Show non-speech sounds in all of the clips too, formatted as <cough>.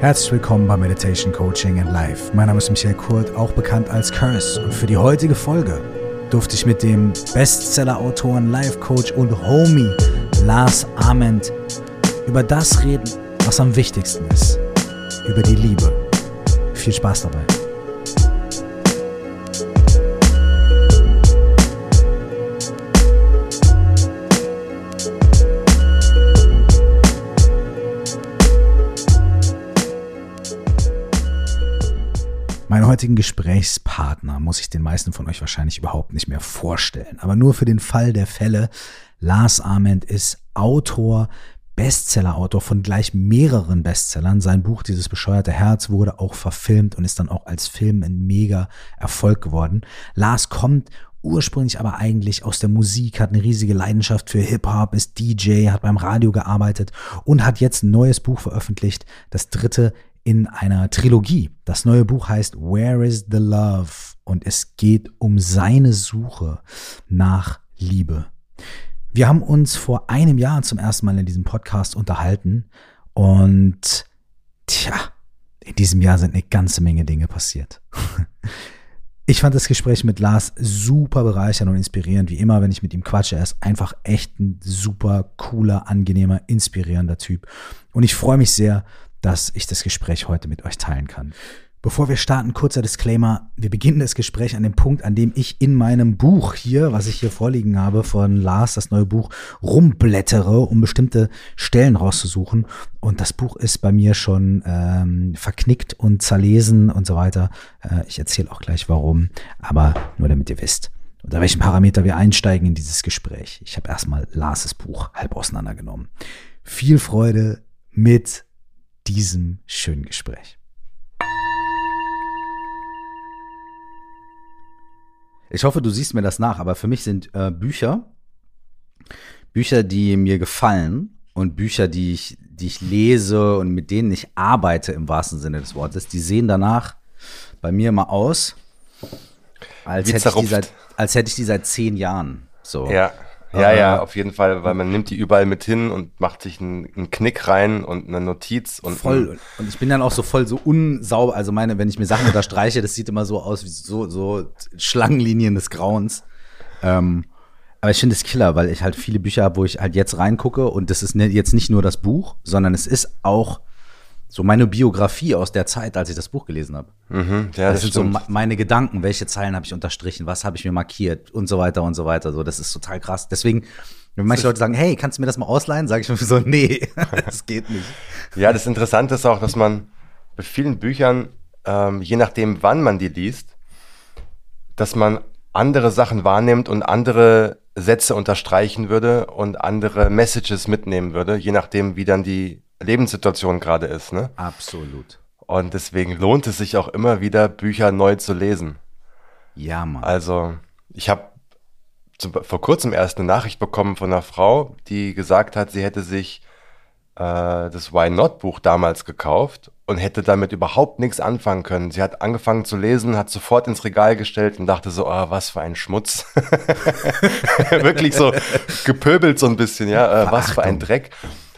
Herzlich willkommen bei Meditation Coaching and Life. Mein Name ist Michael Kurt, auch bekannt als Curse. Und für die heutige Folge durfte ich mit dem Bestseller-Autoren, Life-Coach und Homie Lars Ament über das reden, was am wichtigsten ist. Über die Liebe. Viel Spaß dabei. Meinen heutigen Gesprächspartner muss ich den meisten von euch wahrscheinlich überhaupt nicht mehr vorstellen. Aber nur für den Fall der Fälle, Lars Ament ist Autor, Bestseller-Autor von gleich mehreren Bestsellern. Sein Buch Dieses bescheuerte Herz wurde auch verfilmt und ist dann auch als Film ein mega Erfolg geworden. Lars kommt ursprünglich aber eigentlich aus der Musik, hat eine riesige Leidenschaft für Hip-Hop, ist DJ, hat beim Radio gearbeitet und hat jetzt ein neues Buch veröffentlicht, das dritte in einer Trilogie. Das neue Buch heißt Where is the Love? Und es geht um seine Suche nach Liebe. Wir haben uns vor einem Jahr zum ersten Mal in diesem Podcast unterhalten und tja, in diesem Jahr sind eine ganze Menge Dinge passiert. <laughs> Ich fand das Gespräch mit Lars super bereichernd und inspirierend, wie immer, wenn ich mit ihm quatsche. Er ist einfach echt ein super cooler, angenehmer, inspirierender Typ. Und ich freue mich sehr, dass ich das Gespräch heute mit euch teilen kann. Bevor wir starten, kurzer Disclaimer. Wir beginnen das Gespräch an dem Punkt, an dem ich in meinem Buch hier, was ich hier vorliegen habe von Lars, das neue Buch, rumblättere, um bestimmte Stellen rauszusuchen. Und das Buch ist bei mir schon ähm, verknickt und zerlesen und so weiter. Äh, ich erzähle auch gleich warum, aber nur damit ihr wisst, unter welchen Parameter wir einsteigen in dieses Gespräch. Ich habe erstmal Lars' Buch halb auseinandergenommen. Viel Freude mit diesem schönen Gespräch. Ich hoffe, du siehst mir das nach, aber für mich sind äh, Bücher, Bücher, die mir gefallen und Bücher, die ich, die ich lese und mit denen ich arbeite im wahrsten Sinne des Wortes, die sehen danach bei mir immer aus, als hätte, ich die seit, als hätte ich die seit zehn Jahren. So. Ja. Ja, ja, auf jeden Fall, weil man nimmt die überall mit hin und macht sich einen, einen Knick rein und eine Notiz und voll. Und ich bin dann auch so voll so unsauber. Also meine, wenn ich mir Sachen unterstreiche, das sieht immer so aus wie so so Schlangenlinien des Grauens. Ähm, aber ich finde es Killer, weil ich halt viele Bücher habe, wo ich halt jetzt reingucke und das ist ne, jetzt nicht nur das Buch, sondern es ist auch so meine Biografie aus der Zeit, als ich das Buch gelesen habe. Mhm, ja, das, das sind stimmt. so meine Gedanken, welche Zeilen habe ich unterstrichen, was habe ich mir markiert und so weiter und so weiter. So, das ist total krass. Deswegen, wenn manche Leute sagen, hey, kannst du mir das mal ausleihen, sage ich mir <laughs> so, nee, <laughs> das geht nicht. Ja, das Interessante ist auch, dass man bei vielen Büchern, ähm, je nachdem, wann man die liest, dass man andere Sachen wahrnimmt und andere Sätze unterstreichen würde und andere Messages mitnehmen würde, je nachdem, wie dann die Lebenssituation gerade ist. Ne? Absolut. Und deswegen lohnt es sich auch immer wieder, Bücher neu zu lesen. Ja, Mann. Also, ich habe vor kurzem erst eine Nachricht bekommen von einer Frau, die gesagt hat, sie hätte sich äh, das Why Not Buch damals gekauft und hätte damit überhaupt nichts anfangen können. Sie hat angefangen zu lesen, hat sofort ins Regal gestellt und dachte so, oh, was für ein Schmutz. <laughs> Wirklich so gepöbelt so ein bisschen, ja, äh, was für ein Dreck.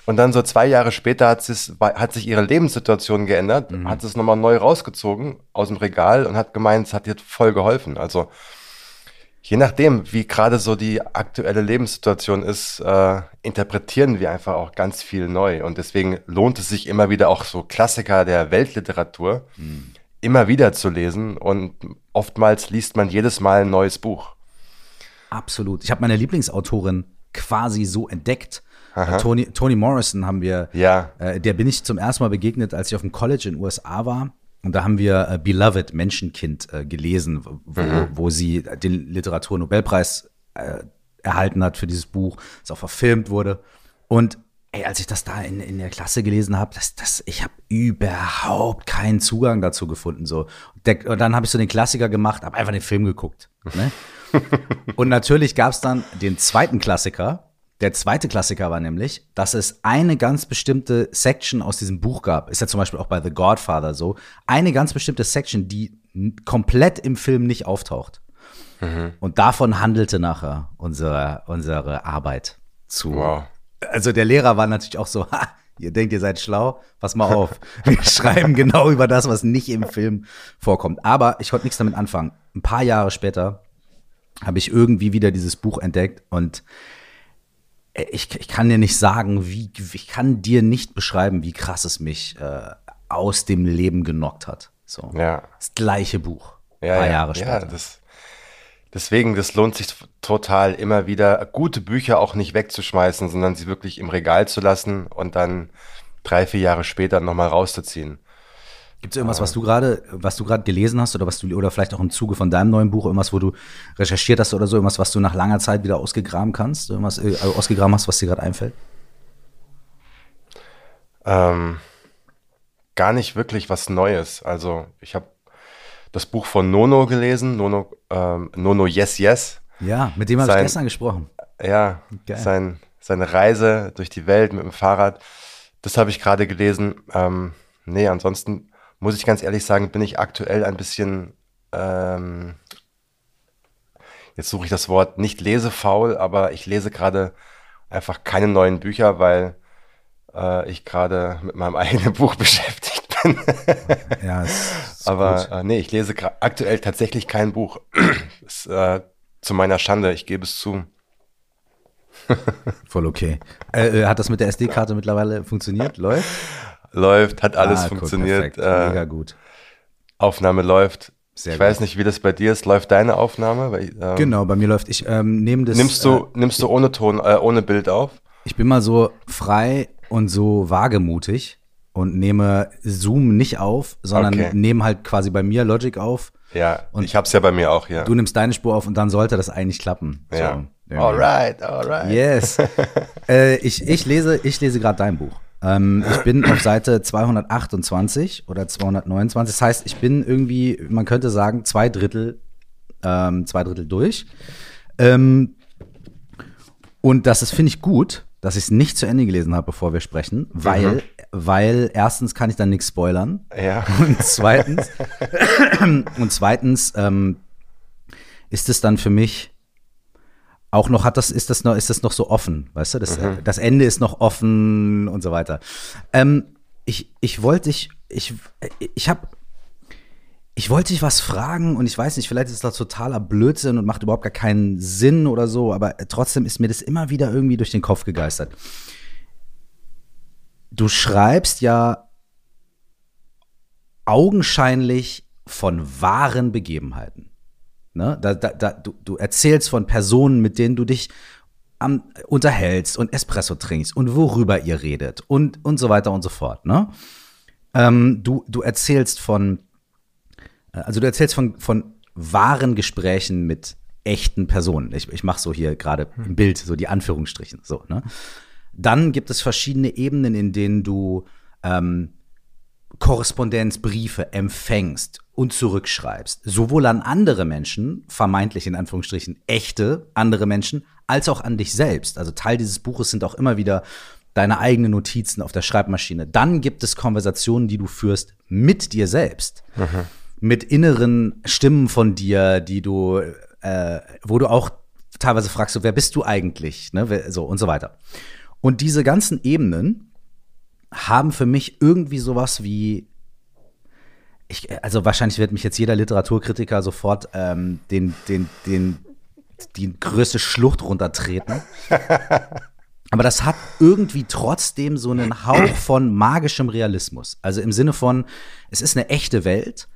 Und dann so zwei Jahre später hat, hat sich ihre Lebenssituation geändert, mhm. hat es nochmal neu rausgezogen aus dem Regal und hat gemeint, es hat ihr voll geholfen. Also je nachdem, wie gerade so die aktuelle Lebenssituation ist, äh, interpretieren wir einfach auch ganz viel neu. Und deswegen lohnt es sich immer wieder auch so Klassiker der Weltliteratur mhm. immer wieder zu lesen. Und oftmals liest man jedes Mal ein neues Buch. Absolut. Ich habe meine Lieblingsautorin quasi so entdeckt Tony, Tony Morrison haben wir, ja. Äh, der bin ich zum ersten Mal begegnet, als ich auf dem College in den USA war. Und da haben wir äh, Beloved Menschenkind äh, gelesen, wo, mhm. wo sie den Literaturnobelpreis äh, erhalten hat für dieses Buch, das auch verfilmt wurde. Und ey, als ich das da in, in der Klasse gelesen habe, das, das, ich habe überhaupt keinen Zugang dazu gefunden. So. Der, und dann habe ich so den Klassiker gemacht, habe einfach den Film geguckt. Ne? <laughs> und natürlich gab es dann den zweiten Klassiker, der zweite Klassiker war nämlich, dass es eine ganz bestimmte Section aus diesem Buch gab. Ist ja zum Beispiel auch bei The Godfather so. Eine ganz bestimmte Section, die komplett im Film nicht auftaucht. Mhm. Und davon handelte nachher unsere, unsere Arbeit zu. Wow. Also der Lehrer war natürlich auch so, <laughs> ha, Ihr denkt, ihr seid schlau? Pass mal auf. Wir <laughs> schreiben genau über das, was nicht im Film vorkommt. Aber ich konnte nichts damit anfangen. Ein paar Jahre später habe ich irgendwie wieder dieses Buch entdeckt und ich, ich kann dir nicht sagen, wie, ich kann dir nicht beschreiben, wie krass es mich äh, aus dem Leben genockt hat. So. Ja. Das gleiche Buch. Ja, ein paar ja, Jahre ja, später. das, deswegen, das lohnt sich total, immer wieder gute Bücher auch nicht wegzuschmeißen, sondern sie wirklich im Regal zu lassen und dann drei, vier Jahre später nochmal rauszuziehen. Gibt es irgendwas, was du gerade, was du gerade gelesen hast oder was du oder vielleicht auch im Zuge von deinem neuen Buch irgendwas, wo du recherchiert hast oder so, irgendwas, was du nach langer Zeit wieder ausgegraben kannst, irgendwas äh, ausgegraben hast, was dir gerade einfällt? Ähm, gar nicht wirklich was Neues. Also ich habe das Buch von Nono gelesen, Nono, ähm, Nono Yes Yes. Ja, mit dem habe ich gestern gesprochen. Ja, Geil. sein, seine Reise durch die Welt mit dem Fahrrad. Das habe ich gerade gelesen. Ähm, nee, ansonsten muss ich ganz ehrlich sagen, bin ich aktuell ein bisschen, ähm, jetzt suche ich das Wort, nicht lesefaul, aber ich lese gerade einfach keine neuen Bücher, weil äh, ich gerade mit meinem <laughs> eigenen Buch beschäftigt bin. <laughs> Ja, ist, ist Aber äh, nee, ich lese aktuell tatsächlich kein Buch. <clears throat> ist, äh, zu meiner Schande, ich gebe es zu. <laughs> voll okay. Äh, äh, hat das mit der SD-Karte mittlerweile funktioniert? Läuft? Läuft, hat alles Ah, cool, funktioniert. perfekt. Mega äh, gut. Aufnahme läuft. Sehr ich gut. weiß nicht, wie das bei dir ist. Läuft deine Aufnahme? Weil, ähm, Genau, bei mir läuft. Ich ähm, nehme das. Nimmst Äh, du, nimmst du ohne Ton, äh, ohne Bild auf? ich bin mal so frei und so wagemutig und nehme Zoom nicht auf, sondern Okay. nehme halt quasi bei mir Logic auf. Ja, Und ich hab's ja bei mir auch hier. Du nimmst deine Spur auf und dann sollte das eigentlich klappen. ja. So, Alright, alright. Yes. <laughs> äh, ich, ich lese, ich lese gerade dein Buch. Ähm, ich bin auf Seite 228 oder 229. Das heißt, ich bin irgendwie, man könnte sagen, zwei Drittel, ähm, zwei Drittel durch. Ähm, und das ist, finde ich, gut, dass ich es nicht zu Ende gelesen habe, bevor wir sprechen, weil, weil erstens kann ich dann nichts spoilern. Ja. Und zweitens, <coughs> und zweitens ähm, ist es dann für mich auch noch, hat das, ist das noch, ist das noch so offen, weißt du? Das, äh, das Ende ist noch offen und so weiter. Ähm, ich, ich wollte dich, ich, ich habe ich wollte dich was fragen und ich weiß nicht, vielleicht ist das totaler Blödsinn und macht überhaupt gar keinen Sinn oder so, aber trotzdem ist mir das immer wieder irgendwie durch den Kopf gegeistert. Du schreibst ja augenscheinlich von wahren Begebenheiten. Ne? Da, da, da, du, du erzählst von Personen, mit denen du dich am, unterhältst und Espresso trinkst und worüber ihr redet und, und so weiter und so fort. Ne? Ähm, du, du erzählst von, äh, also du erzählst von, von wahren Gesprächen mit echten Personen. Ich, ich mache so hier gerade im Bild so die Anführungsstrichen. So, ne? Dann gibt es verschiedene Ebenen, in denen du ähm, Korrespondenzbriefe empfängst und zurückschreibst. Sowohl an andere Menschen, vermeintlich in Anführungsstrichen echte andere Menschen, als auch an dich selbst. Also Teil dieses Buches sind auch immer wieder deine eigenen Notizen auf der Schreibmaschine. Dann gibt es Konversationen, die du führst mit dir selbst. Mit inneren Stimmen von dir, die du, äh, wo du auch teilweise fragst, wer bist du eigentlich? Ne? So und so weiter. Und diese ganzen Ebenen haben für mich irgendwie sowas wie ich, also wahrscheinlich wird mich jetzt jeder Literaturkritiker sofort ähm, den, den, den, die größte Schlucht runtertreten. <laughs> Aber das hat irgendwie trotzdem so einen Hauch von magischem Realismus. Also im Sinne von, es ist eine echte Welt,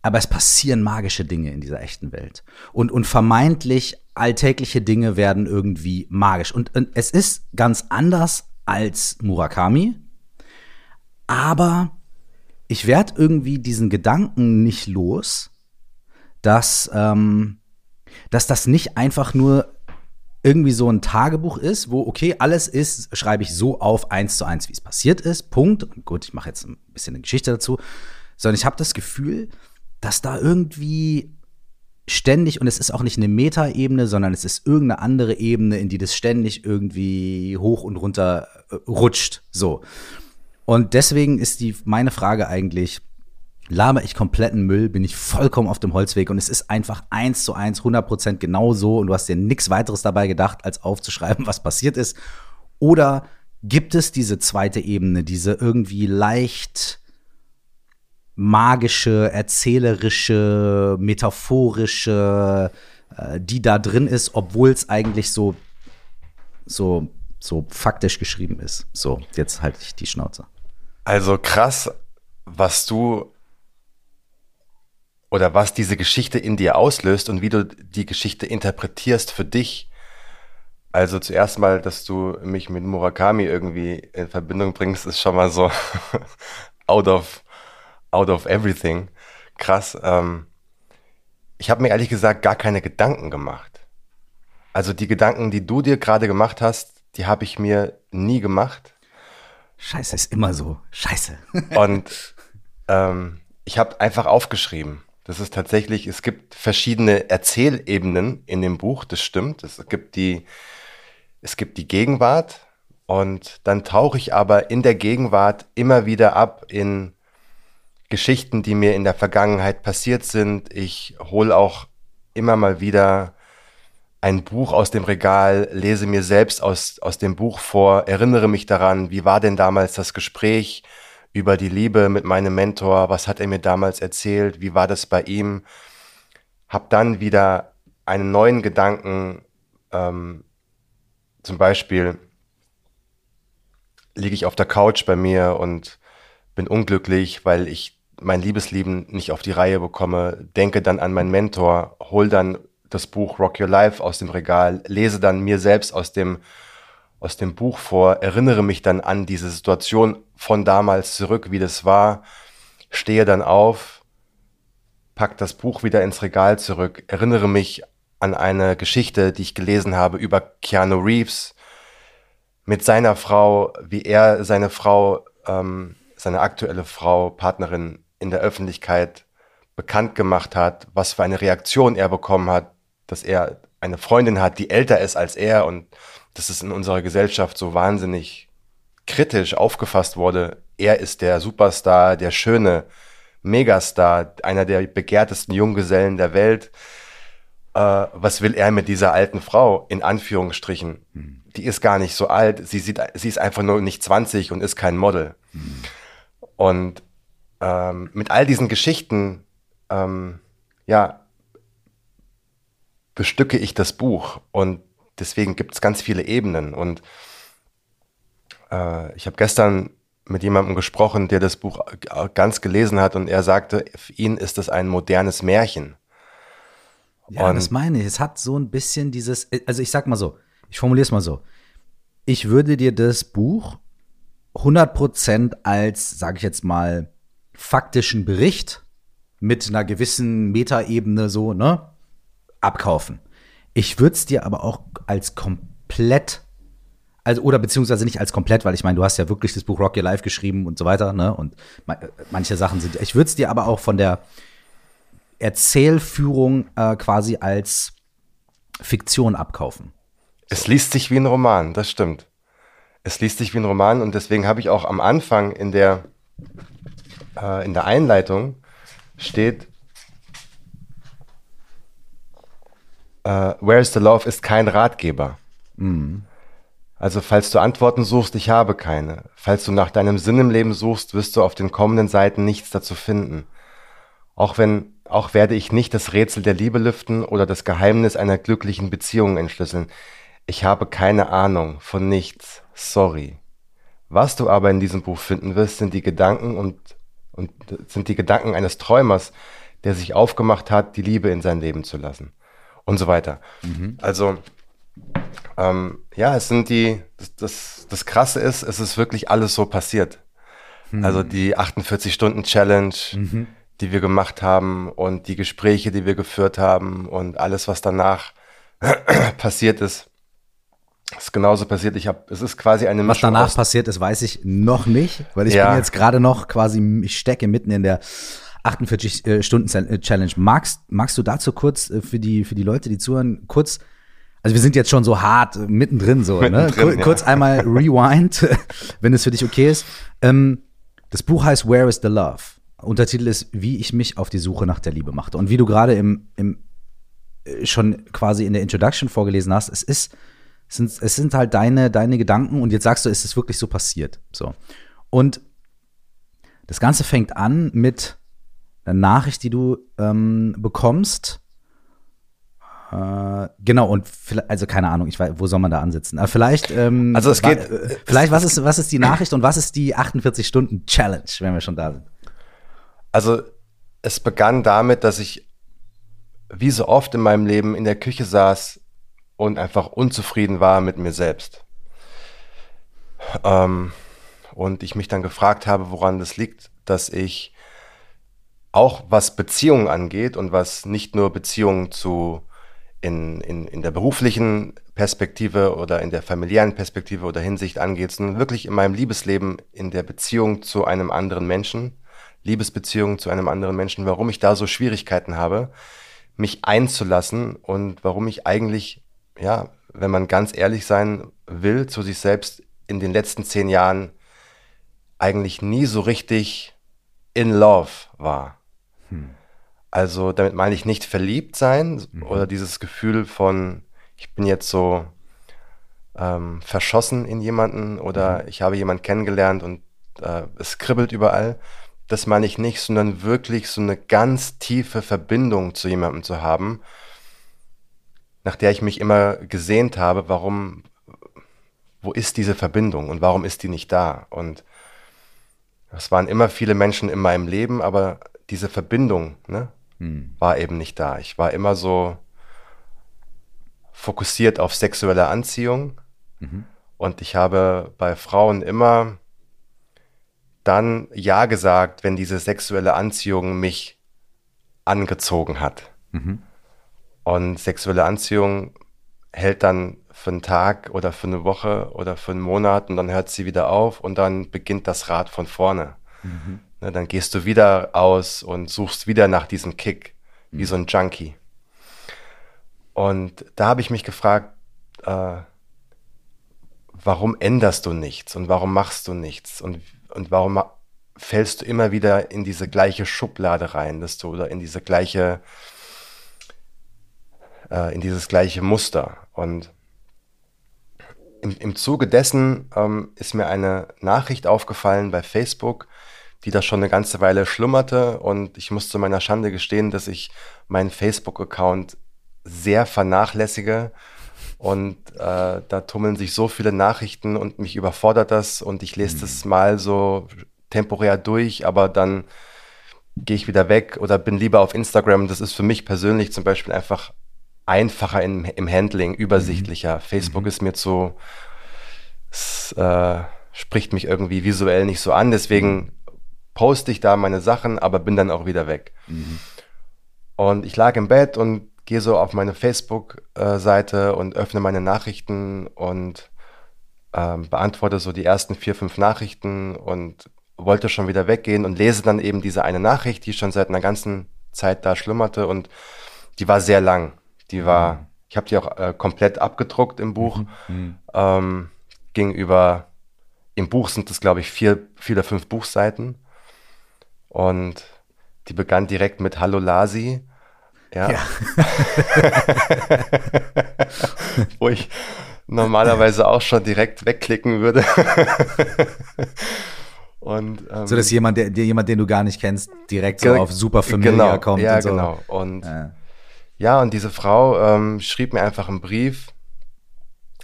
aber es passieren magische Dinge in dieser echten Welt. Und, und vermeintlich alltägliche Dinge werden irgendwie magisch. Und, und es ist ganz anders als Murakami, aber ich werde irgendwie diesen Gedanken nicht los, dass, ähm, dass das nicht einfach nur irgendwie so ein Tagebuch ist, wo, okay, alles ist, schreibe ich so auf, eins zu eins, wie es passiert ist, Punkt. Und gut, ich mache jetzt ein bisschen eine Geschichte dazu, sondern ich habe das Gefühl, dass da irgendwie ständig, und es ist auch nicht eine Metaebene, sondern es ist irgendeine andere Ebene, in die das ständig irgendwie hoch und runter äh, rutscht, so. Und deswegen ist die, meine Frage eigentlich, laber ich kompletten Müll, bin ich vollkommen auf dem Holzweg und es ist einfach eins zu eins, 100 Prozent genau so und du hast dir nichts weiteres dabei gedacht, als aufzuschreiben, <laughs> was passiert ist. Oder gibt es diese zweite Ebene, diese irgendwie leicht magische, erzählerische, metaphorische, äh, die da drin ist, obwohl es eigentlich so, so, so faktisch geschrieben ist. So, jetzt halte ich die Schnauze. Also krass, was du oder was diese Geschichte in dir auslöst und wie du die Geschichte interpretierst für dich. Also zuerst mal, dass du mich mit Murakami irgendwie in Verbindung bringst, ist schon mal so <laughs> out of out of everything. Krass. Ähm, ich habe mir ehrlich gesagt gar keine Gedanken gemacht. Also die Gedanken, die du dir gerade gemacht hast, die habe ich mir nie gemacht. Scheiße, ist immer so. Scheiße. <laughs> Und ähm, ich habe einfach aufgeschrieben. Das ist tatsächlich, es gibt verschiedene Erzählebenen in dem Buch, das stimmt. Es gibt die, es gibt die Gegenwart und dann tauche ich aber in der Gegenwart immer wieder ab in Geschichten, die mir in der Vergangenheit passiert sind. Ich hole auch immer mal wieder ein Buch aus dem Regal, lese mir selbst aus, aus dem Buch vor, erinnere mich daran, wie war denn damals das Gespräch über die Liebe mit meinem Mentor, was hat er mir damals erzählt, wie war das bei ihm. Hab dann wieder einen neuen Gedanken, ähm, zum Beispiel liege ich auf der Couch bei mir und bin unglücklich, weil ich mein Liebesleben nicht auf die Reihe bekomme, denke dann an meinen Mentor, hol dann das Buch Rock Your Life aus dem Regal, lese dann mir selbst aus dem, aus dem Buch vor, erinnere mich dann an diese Situation von damals zurück, wie das war, stehe dann auf, pack das Buch wieder ins Regal zurück, erinnere mich an eine Geschichte, die ich gelesen habe über Keanu Reeves mit seiner Frau, wie er seine Frau, ähm, seine aktuelle Frau, Partnerin in der Öffentlichkeit bekannt gemacht hat, was für eine Reaktion er bekommen hat, dass er eine Freundin hat, die älter ist als er und dass es in unserer Gesellschaft so wahnsinnig kritisch aufgefasst wurde. Er ist der Superstar, der schöne Megastar, einer der begehrtesten Junggesellen der Welt. Äh, was will er mit dieser alten Frau? In Anführungsstrichen. Mhm. Die ist gar nicht so alt. Sie, sieht, sie ist einfach nur nicht 20 und ist kein Model. Mhm. Und ähm, mit all diesen Geschichten, ähm, ja, bestücke ich das Buch und deswegen gibt es ganz viele Ebenen. Und äh, ich habe gestern mit jemandem gesprochen, der das Buch ganz gelesen hat und er sagte, für ihn ist das ein modernes Märchen. Ja, und das meine ich. Es hat so ein bisschen dieses, also ich sag mal so, ich formuliere es mal so. Ich würde dir das Buch 100% als, sage ich jetzt mal, faktischen Bericht mit einer gewissen Metaebene so, ne, abkaufen. Ich würde es dir aber auch als komplett, also oder beziehungsweise nicht als komplett, weil ich meine, du hast ja wirklich das Buch Rock Your Life geschrieben und so weiter, ne? Und manche Sachen sind. Ich würde es dir aber auch von der Erzählführung äh, quasi als Fiktion abkaufen. Es liest sich wie ein Roman, das stimmt. Es liest sich wie ein Roman und deswegen habe ich auch am Anfang in der äh, in der Einleitung steht, äh, Where is the Love ist kein Ratgeber. Mhm. Also falls du Antworten suchst, ich habe keine. Falls du nach deinem Sinn im Leben suchst, wirst du auf den kommenden Seiten nichts dazu finden. Auch wenn, auch werde ich nicht das Rätsel der Liebe lüften oder das Geheimnis einer glücklichen Beziehung entschlüsseln. Ich habe keine Ahnung von nichts. Sorry. Was du aber in diesem Buch finden wirst, sind die Gedanken und und sind die Gedanken eines Träumers, der sich aufgemacht hat, die Liebe in sein Leben zu lassen und so weiter. Mhm. Also ähm, ja, es sind die, das, das, das Krasse ist, es ist wirklich alles so passiert. Mhm. Also die 48-Stunden-Challenge, mhm. die wir gemacht haben und die Gespräche, die wir geführt haben und alles, was danach <clears throat> passiert ist, ist genauso passiert. Ich habe, es ist quasi eine Mischung. Was danach passiert ist, weiß ich noch nicht, weil ich ja. bin jetzt gerade noch quasi, ich stecke mitten in der 48 äh, Stunden äh, Challenge. Magst, magst du dazu kurz äh, für die für die Leute, die zuhören, kurz also wir sind jetzt schon so hart mittendrin so, ne? mittendrin, ne? Kur kurz einmal <laughs> rewind, <laughs> wenn es für dich okay ist. Ähm, das Buch heißt Where is the Love? Untertitel ist, wie ich mich auf die Suche nach der Liebe machte. Und wie du gerade im, im schon quasi in der Introduction vorgelesen hast, es ist Es sind, es sind halt deine, deine Gedanken und jetzt sagst du, ist es wirklich so passiert. So. Und das Ganze fängt an mit einer Nachricht, die du ähm, bekommst. Äh, genau, und also keine Ahnung, ich weiß, wo soll man da ansetzen? Aber vielleicht, ähm, also es geht, äh, vielleicht, was ist, was ist die <clears throat> Nachricht und was ist die 48-Stunden-Challenge, wenn wir schon da sind? Also, es begann damit, dass ich wie so oft in meinem Leben in der Küche saß und einfach unzufrieden war mit mir selbst. Ähm, und ich mich dann gefragt habe, woran das liegt, dass ich auch was Beziehungen angeht und was nicht nur Beziehungen zu in, in, in der beruflichen Perspektive oder in der familiären Perspektive oder Hinsicht angeht, sondern wirklich in meinem Liebesleben, in der Beziehung zu einem anderen Menschen, Liebesbeziehung zu einem anderen Menschen, warum ich da so Schwierigkeiten habe, mich einzulassen und warum ich eigentlich, ja, wenn man ganz ehrlich sein will, zu sich selbst in den letzten zehn Jahren eigentlich nie so richtig in love war. Hm. Also damit meine ich nicht verliebt sein mhm. oder dieses Gefühl von, ich bin jetzt so ähm, verschossen in jemanden oder mhm. ich habe jemanden kennengelernt und äh, es kribbelt überall. Das meine ich nicht, sondern wirklich so eine ganz tiefe Verbindung zu jemandem zu haben, nach der ich mich immer gesehnt habe, warum, wo ist diese Verbindung und warum ist die nicht da? Und es waren immer viele Menschen in meinem Leben, aber diese Verbindung ne, hm. war eben nicht da. Ich war immer so fokussiert auf sexuelle Anziehung mhm. und ich habe bei Frauen immer dann Ja gesagt, wenn diese sexuelle Anziehung mich angezogen hat. Mhm. Und sexuelle Anziehung hält dann für einen Tag oder für eine Woche oder für einen Monat und dann hört sie wieder auf und dann beginnt das Rad von vorne. Mhm. Ne, dann gehst du wieder aus und suchst wieder nach diesem Kick, wie mhm. so ein Junkie. Und da habe ich mich gefragt, äh, warum änderst du nichts und warum machst du nichts und, und warum fällst du immer wieder in diese gleiche Schublade rein, dass du oder in diese gleiche, äh, in dieses gleiche Muster. Und im, im Zuge dessen ähm, ist mir eine Nachricht aufgefallen bei Facebook, die da schon eine ganze Weile schlummerte und ich muss zu meiner Schande gestehen, dass ich meinen Facebook-Account sehr vernachlässige und äh, da tummeln sich so viele Nachrichten und mich überfordert das und ich lese mhm. das mal so temporär durch, aber dann gehe ich wieder weg oder bin lieber auf Instagram. Das ist für mich persönlich zum Beispiel einfach einfacher im, im Handling, übersichtlicher. Mhm. Facebook mhm. ist mir zu, es, äh, spricht mich irgendwie visuell nicht so an, deswegen poste ich da meine Sachen, aber bin dann auch wieder weg. Mhm. Und ich lag im Bett und gehe so auf meine Facebook-Seite und öffne meine Nachrichten und ähm, beantworte so die ersten vier, fünf Nachrichten und wollte schon wieder weggehen und lese dann eben diese eine Nachricht, die schon seit einer ganzen Zeit da schlummerte und die war sehr lang. Die war, mhm. ich habe die auch äh, komplett abgedruckt im Buch. Mhm. mhm. Ähm, ging über, im Buch sind es glaube ich vier, vier oder fünf Buchseiten und die begann direkt mit Hallo Lasi. Ja. ja. <laughs> Wo ich normalerweise auch schon direkt wegklicken würde. <laughs> Und, ähm, so dass jemand, der, jemand, den du gar nicht kennst, direkt so auf super Familia genau, kommt. Ja, und so. genau. Und ja. ja, und diese Frau ähm, schrieb mir einfach einen Brief,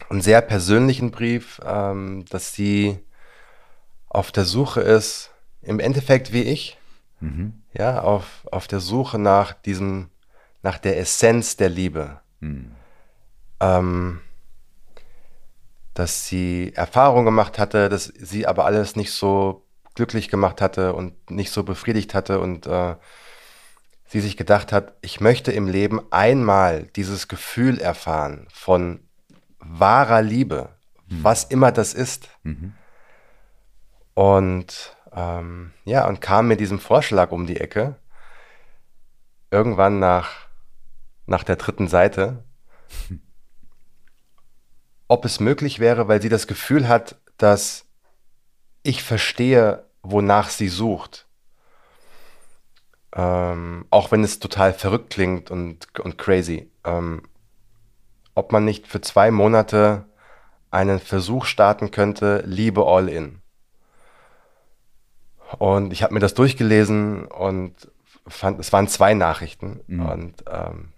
einen sehr persönlichen Brief, ähm, dass sie auf der Suche ist, im Endeffekt wie ich, mhm. ja, auf, auf der Suche nach diesem, nach der Essenz der Liebe. Mhm. Ähm, dass sie Erfahrung gemacht hatte, dass sie aber alles nicht so glücklich gemacht hatte und nicht so befriedigt hatte und äh, sie sich gedacht hat, ich möchte im Leben einmal dieses Gefühl erfahren von wahrer Liebe, mhm. was immer das ist. Mhm. Und ähm, ja, und kam mit diesem Vorschlag um die Ecke. Irgendwann nach, nach der dritten Seite, <laughs> ob es möglich wäre, weil sie das Gefühl hat, dass ich verstehe, wonach sie sucht. Ähm, auch wenn es total verrückt klingt und, und crazy. Ähm, ob man nicht für zwei Monate einen Versuch starten könnte, Liebe all in. Und ich habe mir das durchgelesen und fand, es waren zwei Nachrichten mhm. und ähm,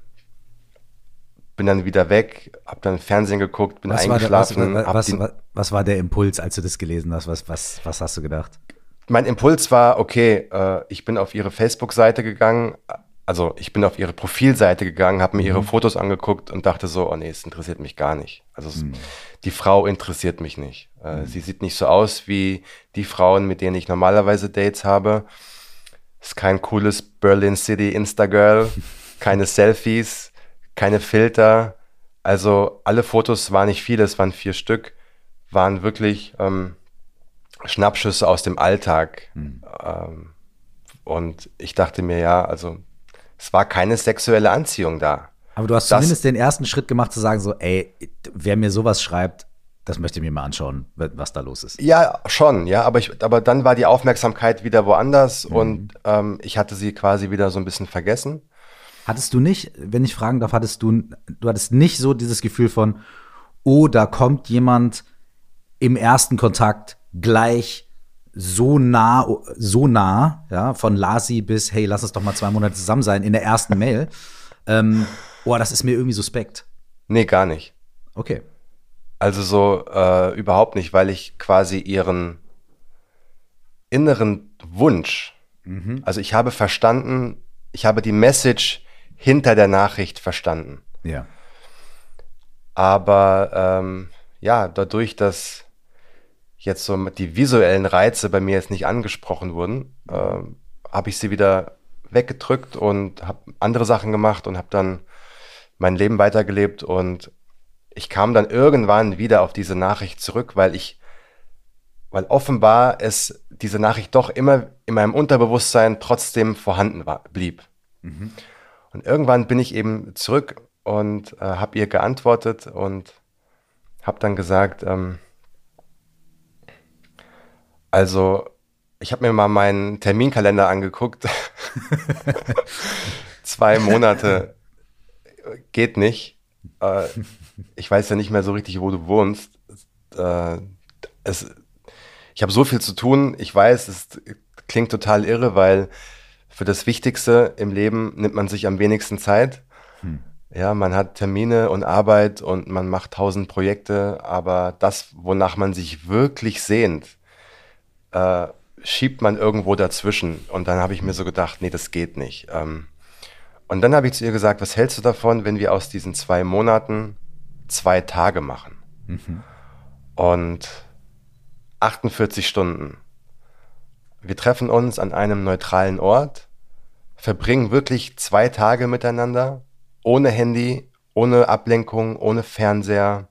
bin dann wieder weg, habe dann Fernsehen geguckt, bin was eingeschlafen. War der, was, was, was, was, war der Impuls, als du das gelesen hast? Was, was, was hast du gedacht? Mein Impuls war, okay, äh, ich bin auf ihre Facebook-Seite gegangen, also ich bin auf ihre Profilseite gegangen, habe mir mhm. ihre Fotos angeguckt und dachte so, oh nee, es interessiert mich gar nicht. Also mhm. es, die Frau interessiert mich nicht. Äh, mhm. Sie sieht nicht so aus wie die Frauen, mit denen ich normalerweise Dates habe. Ist kein cooles Berlin City Instagirl, <laughs> keine Selfies, keine Filter. Also alle Fotos waren nicht viele, es waren vier Stück, waren wirklich ähm, Schnappschüsse aus dem Alltag. Mhm. Ähm, und ich dachte mir, ja, also es war keine sexuelle Anziehung da. Aber du hast das, zumindest den ersten Schritt gemacht zu sagen, so, ey, wer mir sowas schreibt, das möchte ich mir mal anschauen, was da los ist. Ja, schon, ja, aber, ich, aber dann war die Aufmerksamkeit wieder woanders mhm. und ähm, ich hatte sie quasi wieder so ein bisschen vergessen. Hattest du nicht, wenn ich fragen darf, hattest du, du hattest nicht so dieses Gefühl von, oh, da kommt jemand im ersten Kontakt gleich so nah, so nah, ja, von Lasi bis, hey, lass uns doch mal zwei Monate zusammen sein, in der ersten <laughs> Mail. ähm, oh, das ist mir irgendwie suspekt. Nee, gar nicht. Okay. Also so äh, überhaupt nicht, weil ich quasi ihren inneren Wunsch, mhm. also ich habe verstanden, ich habe die Message hinter der Nachricht verstanden. Ja. Aber ähm, ja, dadurch, dass jetzt so die visuellen Reize bei mir jetzt nicht angesprochen wurden, äh, habe ich sie wieder weggedrückt und habe andere Sachen gemacht und habe dann mein Leben weitergelebt und ich kam dann irgendwann wieder auf diese Nachricht zurück, weil ich, weil offenbar es diese Nachricht doch immer in meinem Unterbewusstsein trotzdem vorhanden war, blieb. Mhm. Und irgendwann bin ich eben zurück und äh, habe ihr geantwortet und habe dann gesagt, ähm, also ich habe mir mal meinen Terminkalender angeguckt. <laughs> Zwei Monate geht nicht. Äh, ich weiß ja nicht mehr so richtig, wo du wohnst. Äh, es, ich habe so viel zu tun. Ich weiß, es klingt total irre, weil für das Wichtigste im Leben nimmt man sich am wenigsten Zeit. Hm. Ja, man hat Termine und Arbeit und man macht tausend Projekte, aber das, wonach man sich wirklich sehnt, äh, schiebt man irgendwo dazwischen. Und dann habe ich mir so gedacht, nee, das geht nicht. Ähm, und dann habe ich zu ihr gesagt, was hältst du davon, wenn wir aus diesen zwei Monaten zwei Tage machen? Mhm. Und 48 Stunden. Wir treffen uns an einem neutralen Ort, verbringen wirklich zwei Tage miteinander, ohne Handy, ohne Ablenkung, ohne Fernseher,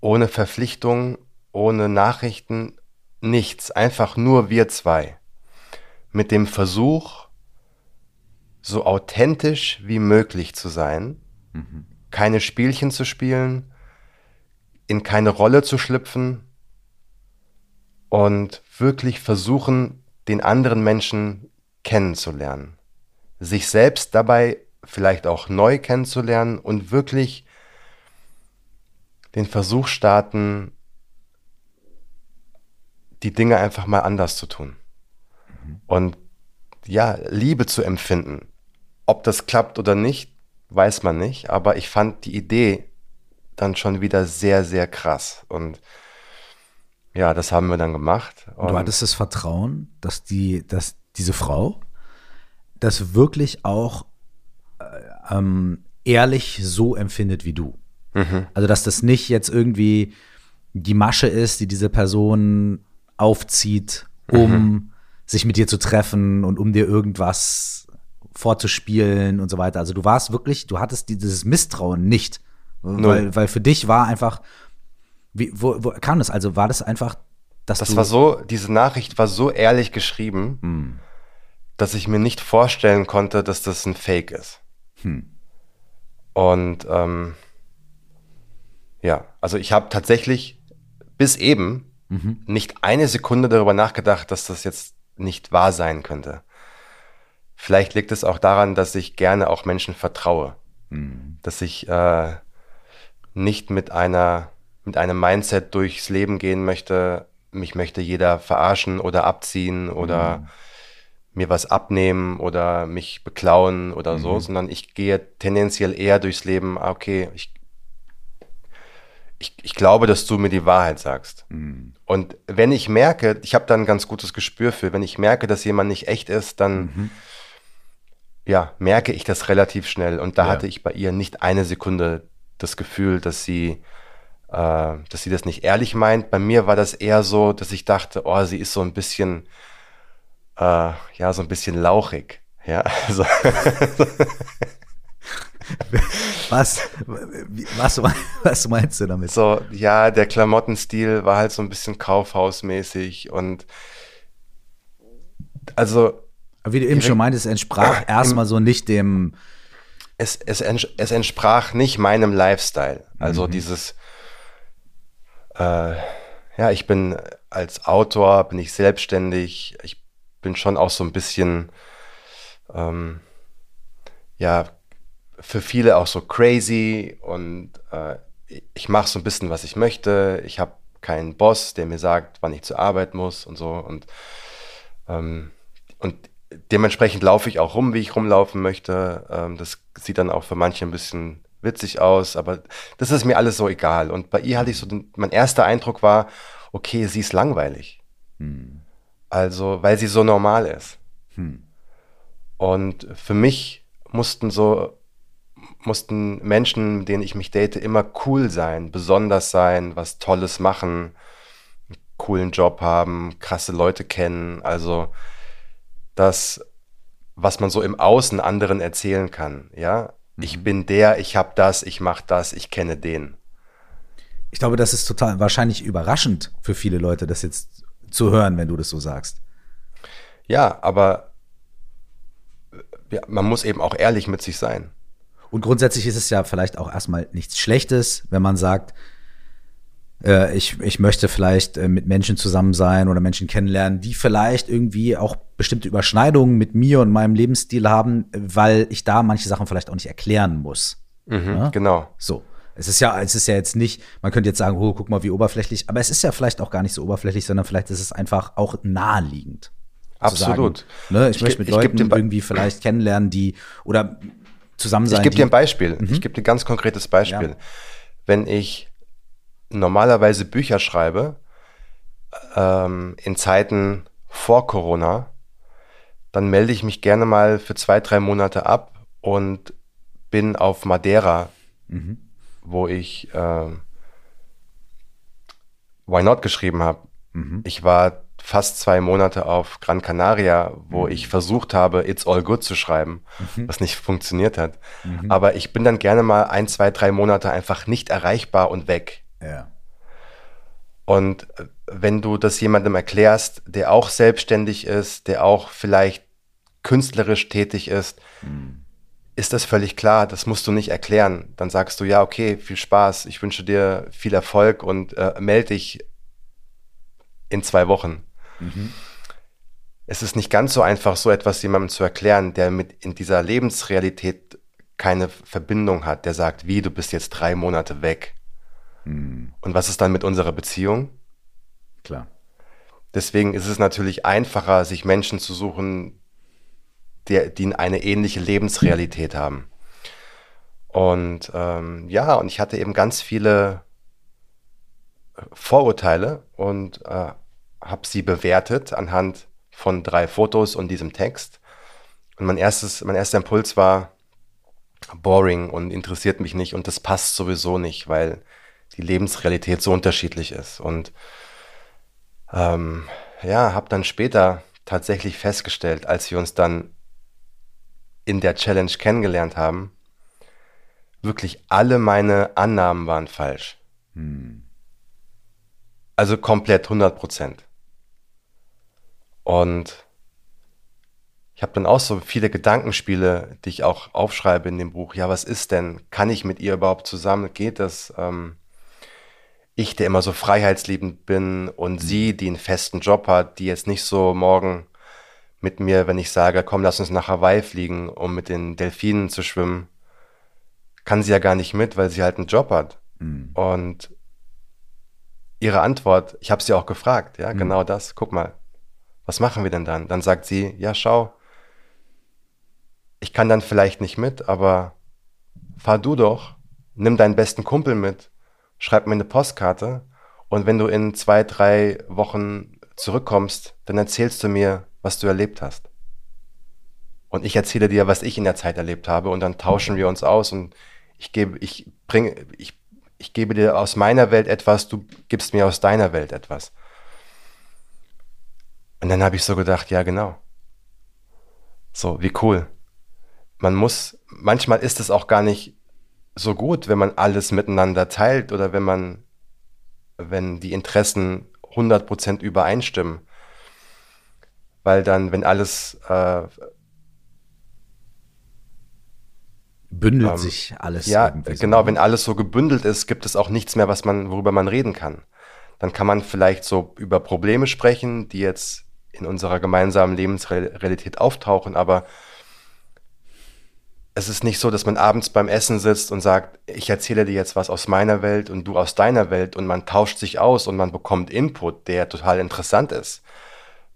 ohne Verpflichtung, ohne Nachrichten, nichts, einfach nur wir zwei. Mit dem Versuch, so authentisch wie möglich zu sein, mhm. keine Spielchen zu spielen, in keine Rolle zu schlüpfen und wirklich versuchen, den anderen Menschen kennenzulernen. Sich selbst dabei vielleicht auch neu kennenzulernen und wirklich den Versuch starten, die Dinge einfach mal anders zu tun. Mhm. Und ja, Liebe zu empfinden. Ob das klappt oder nicht, weiß man nicht. Aber ich fand die Idee dann schon wieder sehr, sehr krass. Und ja, das haben wir dann gemacht. Und du hattest das Vertrauen, dass die, dass diese Frau das wirklich auch äh, ähm, ehrlich so empfindet wie du. Mhm. Also, dass das nicht jetzt irgendwie die Masche ist, die diese Person aufzieht, um mhm. sich mit dir zu treffen und um dir irgendwas vorzuspielen und so weiter. Also du warst wirklich, du hattest dieses Misstrauen nicht. Weil, weil für dich war einfach, wie, wo, wo kam das? Also war das einfach, dass Das war so, diese Nachricht war so ehrlich geschrieben, hm. dass ich mir nicht vorstellen konnte, dass das ein Fake ist. Hm. Und ähm, ja, also ich habe tatsächlich bis eben mhm. nicht eine Sekunde darüber nachgedacht, dass das jetzt nicht wahr sein könnte. Vielleicht liegt es auch daran, dass ich gerne auch Menschen vertraue. Mhm. Dass ich äh, nicht mit einer mit einem Mindset durchs Leben gehen möchte, mich möchte jeder verarschen oder abziehen oder mhm. mir was abnehmen oder mich beklauen oder mhm. so, sondern ich gehe tendenziell eher durchs Leben, ah, okay, ich, ich, ich glaube, dass du mir die Wahrheit sagst. Mhm. Und wenn ich merke, ich habe da ein ganz gutes Gespür für, wenn ich merke, dass jemand nicht echt ist, dann mhm. ja, merke ich das relativ schnell. Und da ja. hatte ich bei ihr nicht eine Sekunde das Gefühl, dass sie äh, dass sie das nicht ehrlich meint. Bei mir war das eher so, dass ich dachte, oh, sie ist so ein bisschen, äh, ja, so ein bisschen lauchig. Ja, <laughs> also. <laughs> <laughs> was, was, was meinst du damit? So, ja, der Klamottenstil war halt so ein bisschen kaufhausmäßig und also. Wie du eben schon meintest, entsprach erstmal so nicht dem. Es, es, es entsprach nicht meinem Lifestyle. Also mhm. dieses, äh, ja, ich bin als Autor, bin ich selbstständig. Ich bin schon auch so ein bisschen, ähm, ja, für viele auch so crazy und äh, ich mache so ein bisschen, was ich möchte. Ich habe keinen Boss, der mir sagt, wann ich zur Arbeit muss und so. Und, ähm, und dementsprechend laufe ich auch rum, wie ich rumlaufen möchte. Ähm, das sieht dann auch für manche ein bisschen witzig aus, aber das ist mir alles so egal. Und bei ihr hatte ich so, den, mein erster Eindruck war, okay, sie ist langweilig. Hm. Also, weil sie so normal ist. Hm. Und für mich mussten so, mussten Menschen, mit denen ich mich date, immer cool sein, besonders sein, was Tolles machen, einen coolen Job haben, krasse Leute kennen. Also, das, was man so im Außen anderen erzählen kann, ja, ich mhm. bin der, ich habe das, ich mache das, ich kenne den. Ich glaube, das ist total wahrscheinlich überraschend für viele Leute, das jetzt zu hören, wenn du das so sagst. Ja, aber ja, man muss eben auch ehrlich mit sich sein. Und grundsätzlich ist es ja vielleicht auch erstmal nichts Schlechtes, wenn man sagt, äh, ich, ich möchte vielleicht äh, mit Menschen zusammen sein oder Menschen kennenlernen, die vielleicht irgendwie auch bestimmte Überschneidungen mit mir und meinem Lebensstil haben, weil ich da manche Sachen vielleicht auch nicht erklären muss. Mhm, ja? Genau. So. Es ist ja, es ist ja jetzt nicht, man könnte jetzt sagen, oh, guck mal, wie oberflächlich, aber es ist ja vielleicht auch gar nicht so oberflächlich, sondern vielleicht ist es einfach auch naheliegend. Absolut. Sagen, ne, ich, ich möchte mit Leuten irgendwie vielleicht kennenlernen, die oder zusammen sein. Ich gebe dir ein Beispiel. Mhm. Ich gebe dir ein ganz konkretes Beispiel. Ja. Wenn ich normalerweise Bücher schreibe, ähm, in Zeiten vor Corona, dann melde ich mich gerne mal für zwei, drei Monate ab und bin auf Madeira, mhm. wo ich äh, Why Not geschrieben habe. Mhm. Ich war fast zwei Monate auf Gran Canaria, wo mhm. ich versucht habe, It's All Good zu schreiben, mhm. was nicht funktioniert hat. Mhm. Aber ich bin dann gerne mal ein, zwei, drei Monate einfach nicht erreichbar und weg. Ja. Und äh, wenn du das jemandem erklärst, der auch selbstständig ist, der auch vielleicht künstlerisch tätig ist, mhm. ist das völlig klar. Das musst du nicht erklären. Dann sagst du, ja, okay, viel Spaß, ich wünsche dir viel Erfolg und äh, melde dich in zwei Wochen. Mhm. Es ist nicht ganz so einfach, so etwas jemandem zu erklären, der mit in dieser Lebensrealität keine Verbindung hat, der sagt, wie, du bist jetzt drei Monate weg. Und was ist dann mit unserer Beziehung? Klar. Deswegen ist es natürlich einfacher, sich Menschen zu suchen, die, die eine ähnliche Lebensrealität haben. Und ähm, ja, und ich hatte eben ganz viele Vorurteile und äh, habe sie bewertet anhand von drei Fotos und diesem Text. Und mein erstes, mein erster Impuls war boring und interessiert mich nicht und das passt sowieso nicht, weil die Lebensrealität so unterschiedlich ist. Und ähm, ja, habe dann später tatsächlich festgestellt, als wir uns dann in der Challenge kennengelernt haben, wirklich alle meine Annahmen waren falsch. Hm. Also komplett 100 Prozent. Und ich habe dann auch so viele Gedankenspiele, die ich auch aufschreibe in dem Buch. Ja, was ist denn? Kann ich mit ihr überhaupt zusammen? Geht das? Ähm, ich, der immer so freiheitsliebend bin und sie, die einen festen Job hat, die jetzt nicht so morgen mit mir, wenn ich sage, komm, lass uns nach Hawaii fliegen, um mit den Delfinen zu schwimmen, kann sie ja gar nicht mit, weil sie halt einen Job hat. Mhm. Und ihre Antwort, ich habe sie auch gefragt, ja, mhm. genau das, guck mal, was machen wir denn dann? Dann sagt sie, ja, schau, ich kann dann vielleicht nicht mit, aber fahr du doch, nimm deinen besten Kumpel mit, schreib mir eine Postkarte und wenn du in zwei, drei Wochen zurückkommst, dann erzählst du mir, was du erlebt hast. Und ich erzähle dir, was ich in der Zeit erlebt habe und dann tauschen wir uns aus und ich gebe, ich bringe, ich, ich gebe dir aus meiner Welt etwas, du gibst mir aus deiner Welt etwas. Und dann habe ich so gedacht, ja genau. So, wie cool. Man muss, manchmal ist es auch gar nicht so gut, wenn man alles miteinander teilt oder wenn man, wenn die Interessen 100% übereinstimmen. Weil dann, wenn alles äh, bündelt ähm, sich alles. Ja, genau, so. Ne? wenn alles so gebündelt ist, gibt es auch nichts mehr, was man, worüber man reden kann. Dann kann man vielleicht so über Probleme sprechen, die jetzt in unserer gemeinsamen Lebensrealität auftauchen, aber es ist nicht so, dass man abends beim Essen sitzt und sagt, ich erzähle dir jetzt was aus meiner Welt und du aus deiner Welt und man tauscht sich aus und man bekommt Input, der total interessant ist,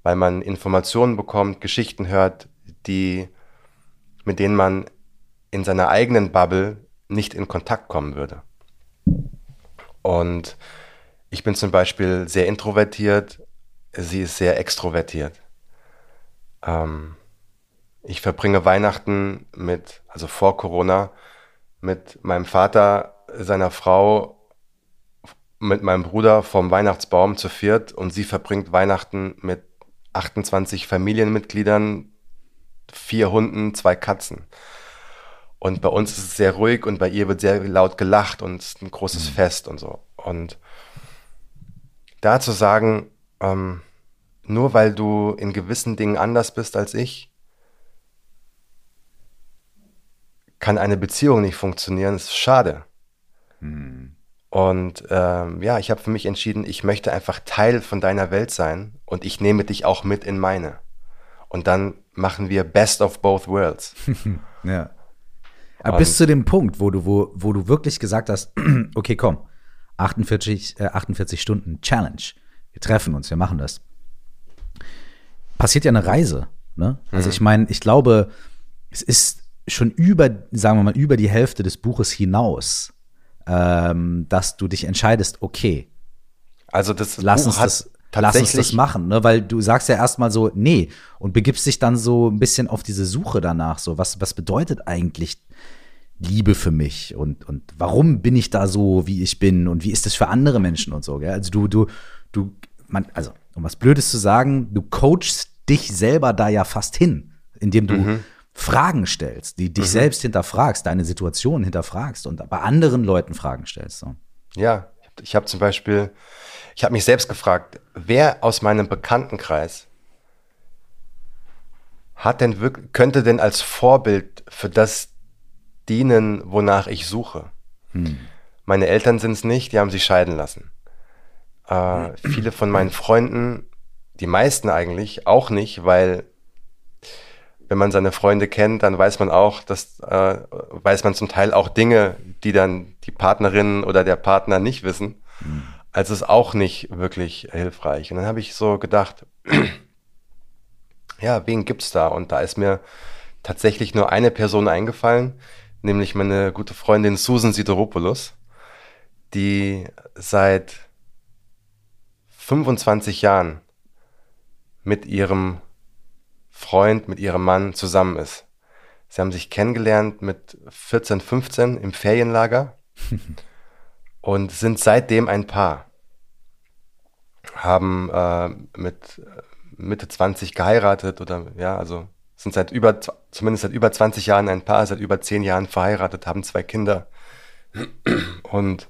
weil man Informationen bekommt, Geschichten hört, die, mit denen man in seiner eigenen Bubble nicht in Kontakt kommen würde. Und ich bin zum Beispiel sehr introvertiert, sie ist sehr extrovertiert. Ähm, ich verbringe Weihnachten mit, also vor Corona, mit meinem Vater, seiner Frau, mit meinem Bruder vom Weihnachtsbaum zu viert und sie verbringt Weihnachten mit 28 Familienmitgliedern, vier Hunden, zwei Katzen. Und bei uns ist es sehr ruhig und bei ihr wird sehr laut gelacht und es ist ein großes mhm. Fest und so. Und da zu sagen, ähm, nur weil du in gewissen Dingen anders bist als ich, kann eine Beziehung nicht funktionieren, das ist schade. Hm. Und ähm, ja, ich habe für mich entschieden, ich möchte einfach Teil von deiner Welt sein und ich nehme dich auch mit in meine. Und dann machen wir Best of Both Worlds. <laughs> ja. Aber bis zu dem Punkt, wo du, wo, wo du wirklich gesagt hast, <clears throat> okay, komm, 48, äh, 48 Stunden Challenge. Wir treffen uns, wir machen das. Passiert ja eine Reise. Ne? Also mhm. ich meine, ich glaube, es ist schon über, sagen wir mal, über die Hälfte des Buches hinaus, ähm, dass du dich entscheidest, okay. Also das lass Buch uns das, lass uns das machen, ne? Weil du sagst ja erstmal so, nee, und begibst dich dann so ein bisschen auf diese Suche danach. So, was, was bedeutet eigentlich Liebe für mich und, und warum bin ich da so, wie ich bin und wie ist das für andere Menschen und so, gell? Also du, du, du, man, also, um was Blödes zu sagen, du coachst dich selber da ja fast hin, indem du mhm. Fragen stellst, die dich mhm. selbst hinterfragst, deine Situation hinterfragst und bei anderen Leuten Fragen stellst. So. Ja, ich habe zum Beispiel, ich habe mich selbst gefragt, wer aus meinem Bekanntenkreis hat denn wirklich, könnte denn als Vorbild für das dienen, wonach ich suche? Hm. Meine Eltern sind es nicht, die haben sich scheiden lassen. Äh, viele von meinen Freunden, die meisten eigentlich, auch nicht, weil wenn man seine Freunde kennt, dann weiß man auch, dass äh, weiß man zum Teil auch Dinge, die dann die Partnerin oder der Partner nicht wissen. Mhm. Also ist auch nicht wirklich hilfreich. Und dann habe ich so gedacht, <clears throat> ja, wen gibt's da? Und da ist mir tatsächlich nur eine Person eingefallen, nämlich meine gute Freundin Susan Sideropoulos, die seit 25 Jahren mit ihrem Freund mit ihrem Mann zusammen ist. Sie haben sich kennengelernt mit 14, 15 im Ferienlager <laughs> und sind seitdem ein Paar. Haben äh, mit äh, Mitte 20 geheiratet oder ja, also sind seit über, zumindest seit über 20 Jahren ein Paar, seit über 10 Jahren verheiratet, haben zwei Kinder. Und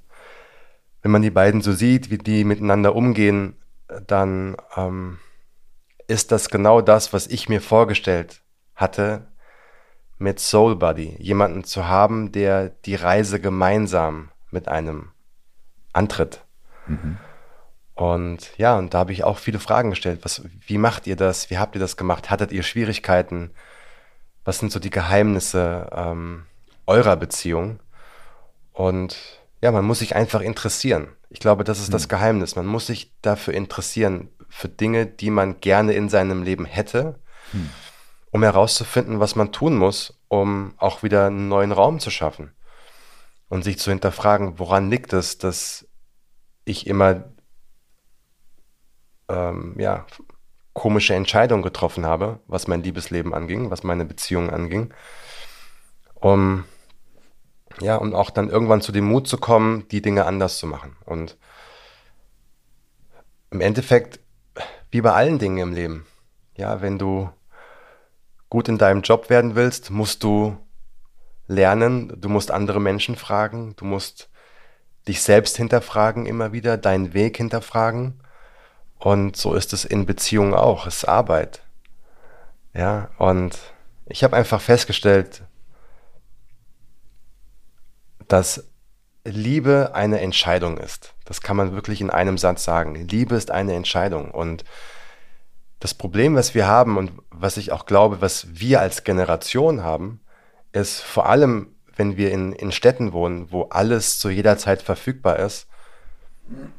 wenn man die beiden so sieht, wie die miteinander umgehen, dann ähm, ist das genau das, was ich mir vorgestellt hatte, mit Soul Buddy. Jemanden zu haben, der die Reise gemeinsam mit einem antritt. Mhm. Und ja, und da habe ich auch viele Fragen gestellt. Was, wie macht ihr das? Wie habt ihr das gemacht? Hattet ihr Schwierigkeiten? Was sind so die Geheimnisse ähm, eurer Beziehung? Und ja, man muss sich einfach interessieren. Ich glaube, das ist das Geheimnis. Man muss sich dafür interessieren, für Dinge, die man gerne in seinem Leben hätte, um herauszufinden, was man tun muss, um auch wieder einen neuen Raum zu schaffen. Und sich zu hinterfragen, woran liegt es, dass ich immer ähm, ja, komische Entscheidungen getroffen habe, was mein Liebesleben anging, was meine Beziehungen anging. Um ja, und auch dann irgendwann zu dem Mut zu kommen, die Dinge anders zu machen. Und im Endeffekt, wie bei allen Dingen im Leben, ja, wenn du gut in deinem Job werden willst, musst du lernen, du musst andere Menschen fragen, du musst dich selbst hinterfragen immer wieder, deinen Weg hinterfragen. Und so ist es in Beziehungen auch, es ist Arbeit. Ja, und ich habe einfach festgestellt, dass Liebe eine Entscheidung ist. Das kann man wirklich in einem Satz sagen. Liebe ist eine Entscheidung. Und das Problem, was wir haben und was ich auch glaube, was wir als Generation haben, ist vor allem, wenn wir in, in Städten wohnen, wo alles zu jeder Zeit verfügbar ist,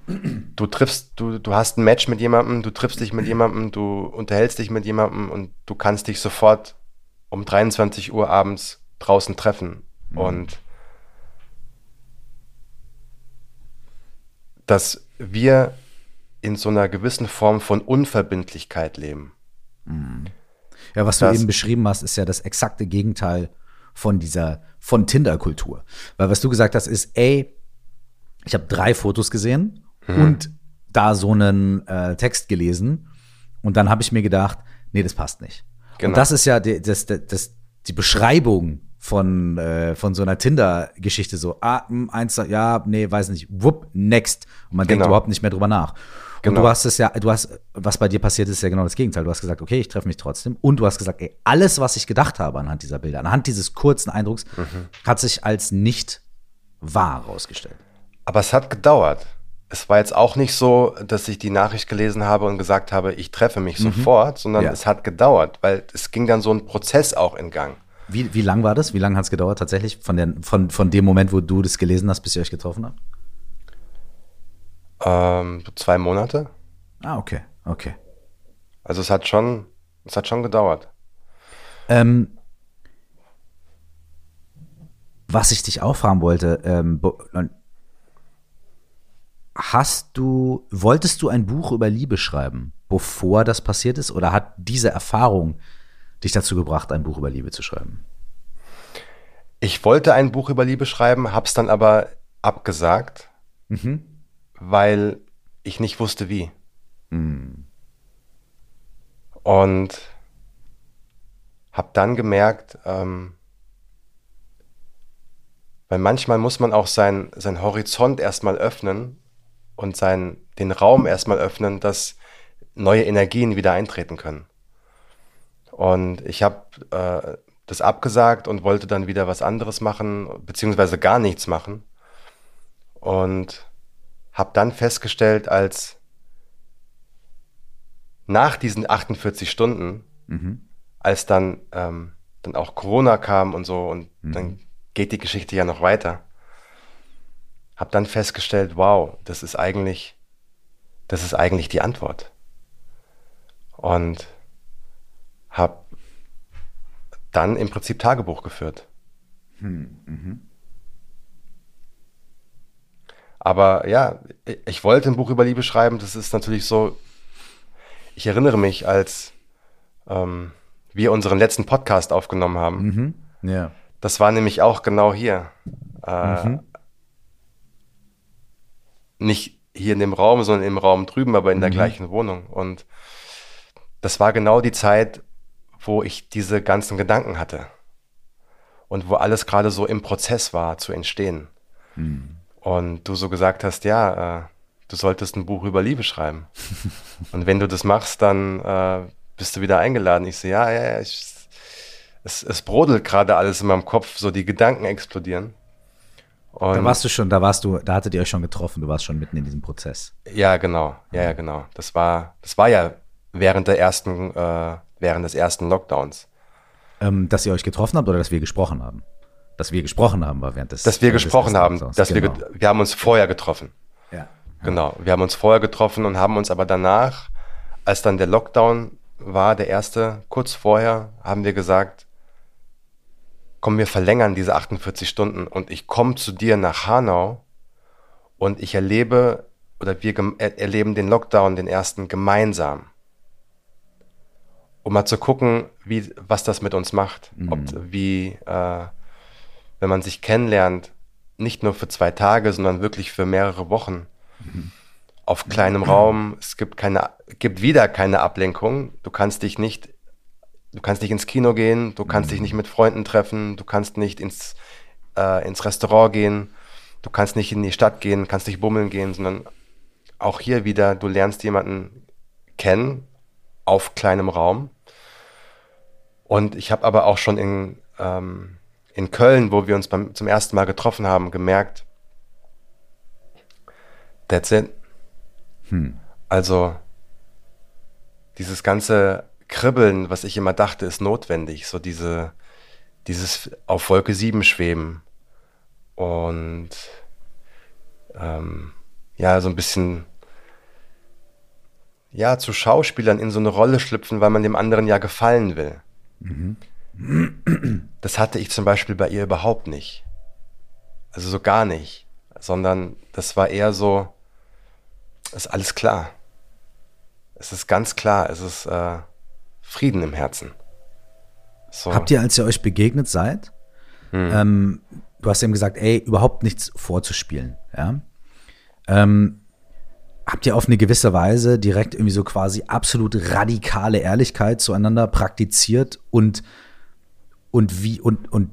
du triffst, du, du hast ein Match mit jemandem, du triffst dich mit jemandem, du unterhältst dich mit jemandem und du kannst dich sofort um 23 Uhr abends draußen treffen. Mhm. Und dass wir in so einer gewissen Form von Unverbindlichkeit leben. Mhm. Ja, was das, du eben beschrieben hast, ist ja das exakte Gegenteil von dieser, von Tinder-Kultur. Weil was du gesagt hast, ist, ey, ich habe drei Fotos gesehen mhm. und da so einen äh, Text gelesen und dann habe ich mir gedacht, nee, das passt nicht. Genau. Und das ist ja die, das, das, das, die Beschreibung von, äh, von so einer Tinder-Geschichte so, ah, hm, eins, ja, nee, weiß nicht, whoop, next. Und man genau. denkt überhaupt nicht mehr drüber nach. Genau. Und du genau. hast es ja, du hast, was bei dir passiert ist, ist ja genau das Gegenteil. Du hast gesagt, okay, ich treffe mich trotzdem. Und du hast gesagt, ey, alles, was ich gedacht habe anhand dieser Bilder, anhand dieses kurzen Eindrucks, mhm. hat sich als nicht wahr herausgestellt. Aber es hat gedauert. Es war jetzt auch nicht so, dass ich die Nachricht gelesen habe und gesagt habe, ich treffe mich mhm. sofort, sondern ja. es hat gedauert, weil es ging dann so ein Prozess auch in Gang. Wie, wie lang war das? Wie lange hat es gedauert tatsächlich von, der, von, von dem Moment, wo du das gelesen hast, bis ihr euch getroffen habt? Ähm, zwei Monate. Ah, okay, okay. Also es hat schon, es hat schon gedauert. Ähm, was ich dich auch fragen wollte, ähm, hast du, wolltest du ein Buch über Liebe schreiben, bevor das passiert ist, oder hat diese Erfahrung dich dazu gebracht, ein Buch über Liebe zu schreiben? Ich wollte ein Buch über Liebe schreiben, hab's dann aber abgesagt, mhm. weil ich nicht wusste, wie. Mhm. Und hab dann gemerkt, ähm, weil manchmal muss man auch sein, sein Horizont erstmal öffnen und sein, den Raum erstmal öffnen, dass neue Energien wieder eintreten können. Und ich habe äh, das abgesagt und wollte dann wieder was anderes machen, beziehungsweise gar nichts machen. Und habe dann festgestellt, als nach diesen 48 Stunden, mhm. als dann, ähm, dann auch Corona kam und so, und mhm. dann geht die Geschichte ja noch weiter, habe dann festgestellt, wow, das ist eigentlich, das ist eigentlich die Antwort. Und dann im Prinzip Tagebuch geführt. Hm, mhm. Aber ja, ich wollte ein Buch über Liebe schreiben. Das ist natürlich so. Ich erinnere mich, als ähm, wir unseren letzten Podcast aufgenommen haben. Mhm. Ja. Das war nämlich auch genau hier. Äh, mhm. Nicht hier in dem Raum, sondern im Raum drüben, aber in der mhm. gleichen Wohnung. Und das war genau die Zeit, wo ich diese ganzen Gedanken hatte und wo alles gerade so im Prozess war zu entstehen. Hm. Und du so gesagt hast, ja, äh, du solltest ein Buch über Liebe schreiben. <laughs> und wenn du das machst, dann äh, bist du wieder eingeladen. Ich so, ja, ja, ja, ich, es, es brodelt gerade alles in meinem Kopf, so die Gedanken explodieren. Und da warst du schon, da warst du, da hattet ihr euch schon getroffen, du warst schon mitten in diesem Prozess. Ja, genau, ja, ja, genau. Das war, das war ja während der ersten äh, während des ersten Lockdowns. Ähm, dass ihr euch getroffen habt oder dass wir gesprochen haben? dass wir gesprochen haben, war während des. Dass wir des gesprochen haben, dass wir, genau. get- wir haben uns vorher getroffen. ja. Genau. Wir haben uns vorher getroffen und haben uns aber danach, als dann der Lockdown war, der erste, kurz vorher, haben wir gesagt, komm, wir verlängern diese 48 Stunden und ich komme zu dir nach Hanau und ich erlebe oder wir er erleben den Lockdown, den ersten gemeinsam. Um mal zu gucken, wie, was das mit uns macht. Ob, wie, äh, wenn man sich kennenlernt, nicht nur für zwei Tage, sondern wirklich für mehrere Wochen. Auf kleinem Raum, es gibt keine, gibt wieder keine Ablenkung. Du kannst dich nicht, du kannst nicht ins Kino gehen, du kannst dich nicht mit Freunden treffen, du kannst nicht ins, äh, ins Restaurant gehen, du kannst nicht in die Stadt gehen, kannst nicht bummeln gehen, sondern auch hier wieder, du lernst jemanden kennen auf kleinem Raum. Und ich habe aber auch schon in, ähm, in Köln, wo wir uns beim, zum ersten Mal getroffen haben, gemerkt, that's it. Also dieses ganze Kribbeln, was ich immer dachte, ist notwendig. So diese, dieses auf Wolke 7 schweben und ähm, ja, so ein bisschen ja, zu Schauspielern in so eine Rolle schlüpfen, weil man dem anderen ja gefallen will. Das hatte ich zum Beispiel bei ihr überhaupt nicht. Also so gar nicht. Sondern das war eher so, ist alles klar. Es ist ganz klar, es ist äh, Frieden im Herzen. So. Habt ihr, als ihr euch begegnet seid, ähm, du hast eben gesagt, ey, überhaupt nichts vorzuspielen, ja? Ähm, habt ihr auf eine gewisse Weise direkt irgendwie so quasi absolut radikale Ehrlichkeit zueinander praktiziert und, und wie, und, und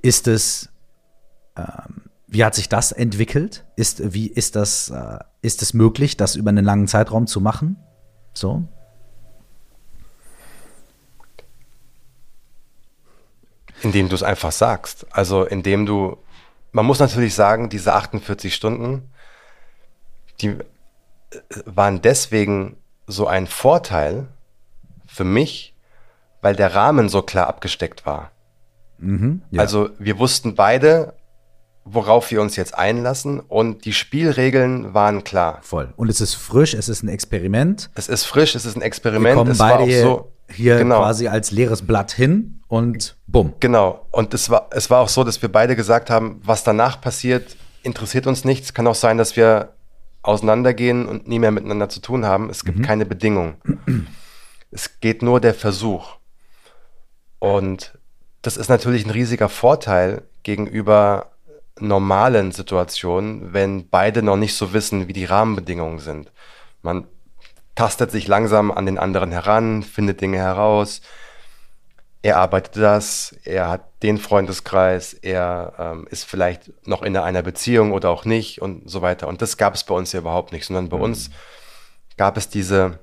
ist es, ähm, wie hat sich das entwickelt? Ist, wie ist das, äh, ist es möglich, das über einen langen Zeitraum zu machen? So? Indem du es einfach sagst. Also indem du, man muss natürlich sagen, diese 48 Stunden, die waren deswegen so ein Vorteil für mich, weil der Rahmen so klar abgesteckt war. Ja. Also wir wussten beide, worauf wir uns jetzt einlassen und die Spielregeln waren klar. Voll. Und es ist frisch, es ist ein Experiment. Es ist frisch, es ist ein Wir Experiment. kommen es beide war auch hier, so, hier genau, quasi als leeres Blatt hin und bumm. Genau. Und es war, es war auch so, dass wir beide gesagt haben, was danach passiert, interessiert uns nichts. Kann auch sein, dass wir auseinandergehen und nie mehr miteinander zu tun haben. Es gibt keine Bedingungen. es geht nur der Versuch. Und das ist natürlich ein riesiger Vorteil gegenüber normalen Situationen, wenn beide noch nicht so wissen, wie die Rahmenbedingungen sind. Man tastet sich langsam an den anderen heran, findet Dinge heraus. Er arbeitet das, er hat den Freundeskreis, er ähm, ist vielleicht noch in einer Beziehung oder auch nicht und so weiter. Und das gab es bei uns ja überhaupt nicht, sondern bei uns gab es diese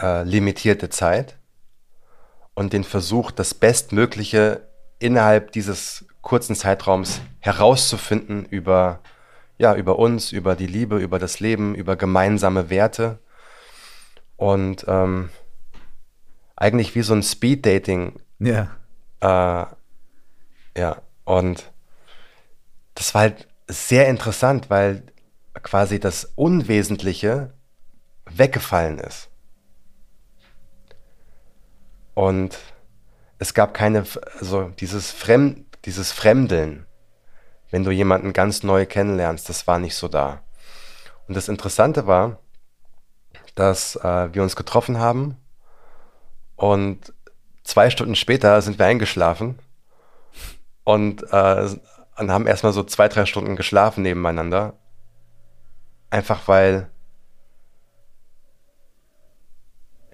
äh, limitierte Zeit und den Versuch, das Bestmögliche innerhalb dieses kurzen Zeitraums herauszufinden über, ja, über uns, über die Liebe, über das Leben, über gemeinsame Werte. Und ähm, eigentlich wie so ein Speed-Dating, Ja. äh, ja, und das war halt sehr interessant, weil quasi das Unwesentliche weggefallen ist. Und es gab keine, also dieses Fremd, dieses Fremdeln, wenn du jemanden ganz neu kennenlernst, das war nicht so da. Und das Interessante war, dass äh, wir uns getroffen haben und zwei Stunden später sind wir eingeschlafen und, äh, und haben erstmal so zwei, drei Stunden geschlafen nebeneinander. Einfach weil,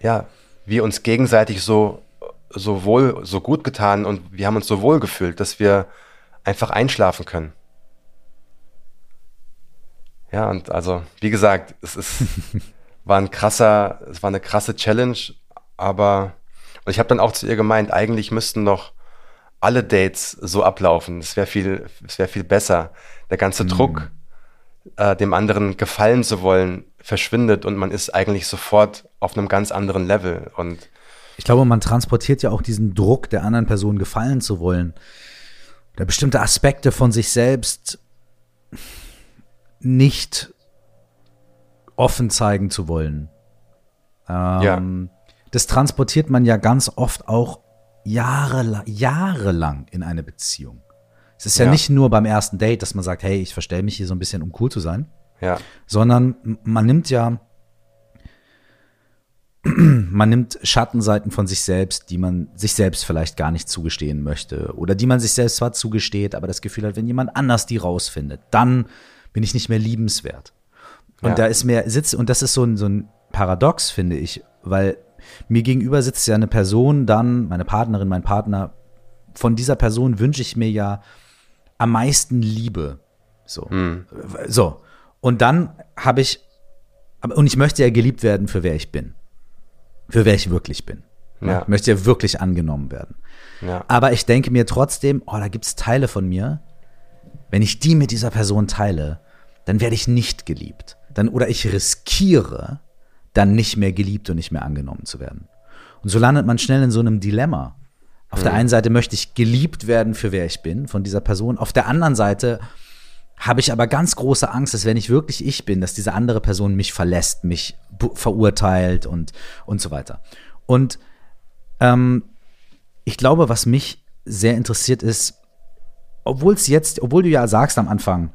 ja, wir uns gegenseitig so, so wohl, so gut getan und wir haben uns so wohl gefühlt, dass wir einfach einschlafen können. Ja, und also, wie gesagt, es ist, <laughs> war ein krasser, es war eine krasse Challenge, aber, und ich habe dann auch zu ihr gemeint, eigentlich müssten noch alle Dates so ablaufen. Es wäre viel, es wäre viel besser. Der ganze Druck, äh, dem anderen gefallen zu wollen, verschwindet und man ist eigentlich sofort auf einem ganz anderen Level. Und Ich glaube, man transportiert ja auch diesen Druck, der anderen Person gefallen zu wollen. oder bestimmte Aspekte von sich selbst nicht offen zeigen zu wollen. Ähm, Ja. Das transportiert man ja ganz oft auch jahrelang, jahrelang in eine Beziehung. Es ist ja, Ja. nicht nur beim ersten Date, dass man sagt, hey, ich verstelle mich hier so ein bisschen, um cool zu sein, Ja, sondern man nimmt ja, <clears throat> man nimmt Schattenseiten von sich selbst, die man sich selbst vielleicht gar nicht zugestehen möchte oder die man sich selbst zwar zugesteht, aber das Gefühl hat, wenn jemand anders die rausfindet, dann bin ich nicht mehr liebenswert. Und Ja. da ist mehr Sitz, und das ist so ein, so ein Paradox, finde ich, weil mir gegenüber sitzt ja eine Person, dann meine Partnerin, mein Partner. Von dieser Person wünsche ich mir ja am meisten Liebe. So. So. Und dann habe ich, und ich möchte ja geliebt werden für wer ich bin. Für wer ich wirklich bin. Ja. Ich möchte ja wirklich angenommen werden. ja, Aber ich denke mir trotzdem, oh, da gibt es Teile von mir, wenn ich die mit dieser Person teile, dann werde ich nicht geliebt. Dann, oder ich riskiere, dann nicht mehr geliebt und nicht mehr angenommen zu werden. Und so landet man schnell in so einem Dilemma. Auf der einen Seite möchte ich geliebt werden für wer ich bin von dieser Person. Auf der anderen Seite habe ich aber ganz große Angst, dass wenn ich wirklich ich bin, dass diese andere Person mich verlässt, mich verurteilt und, und so weiter. Und ähm, ich glaube, was mich sehr interessiert ist, obwohl es jetzt, obwohl du ja sagst am Anfang,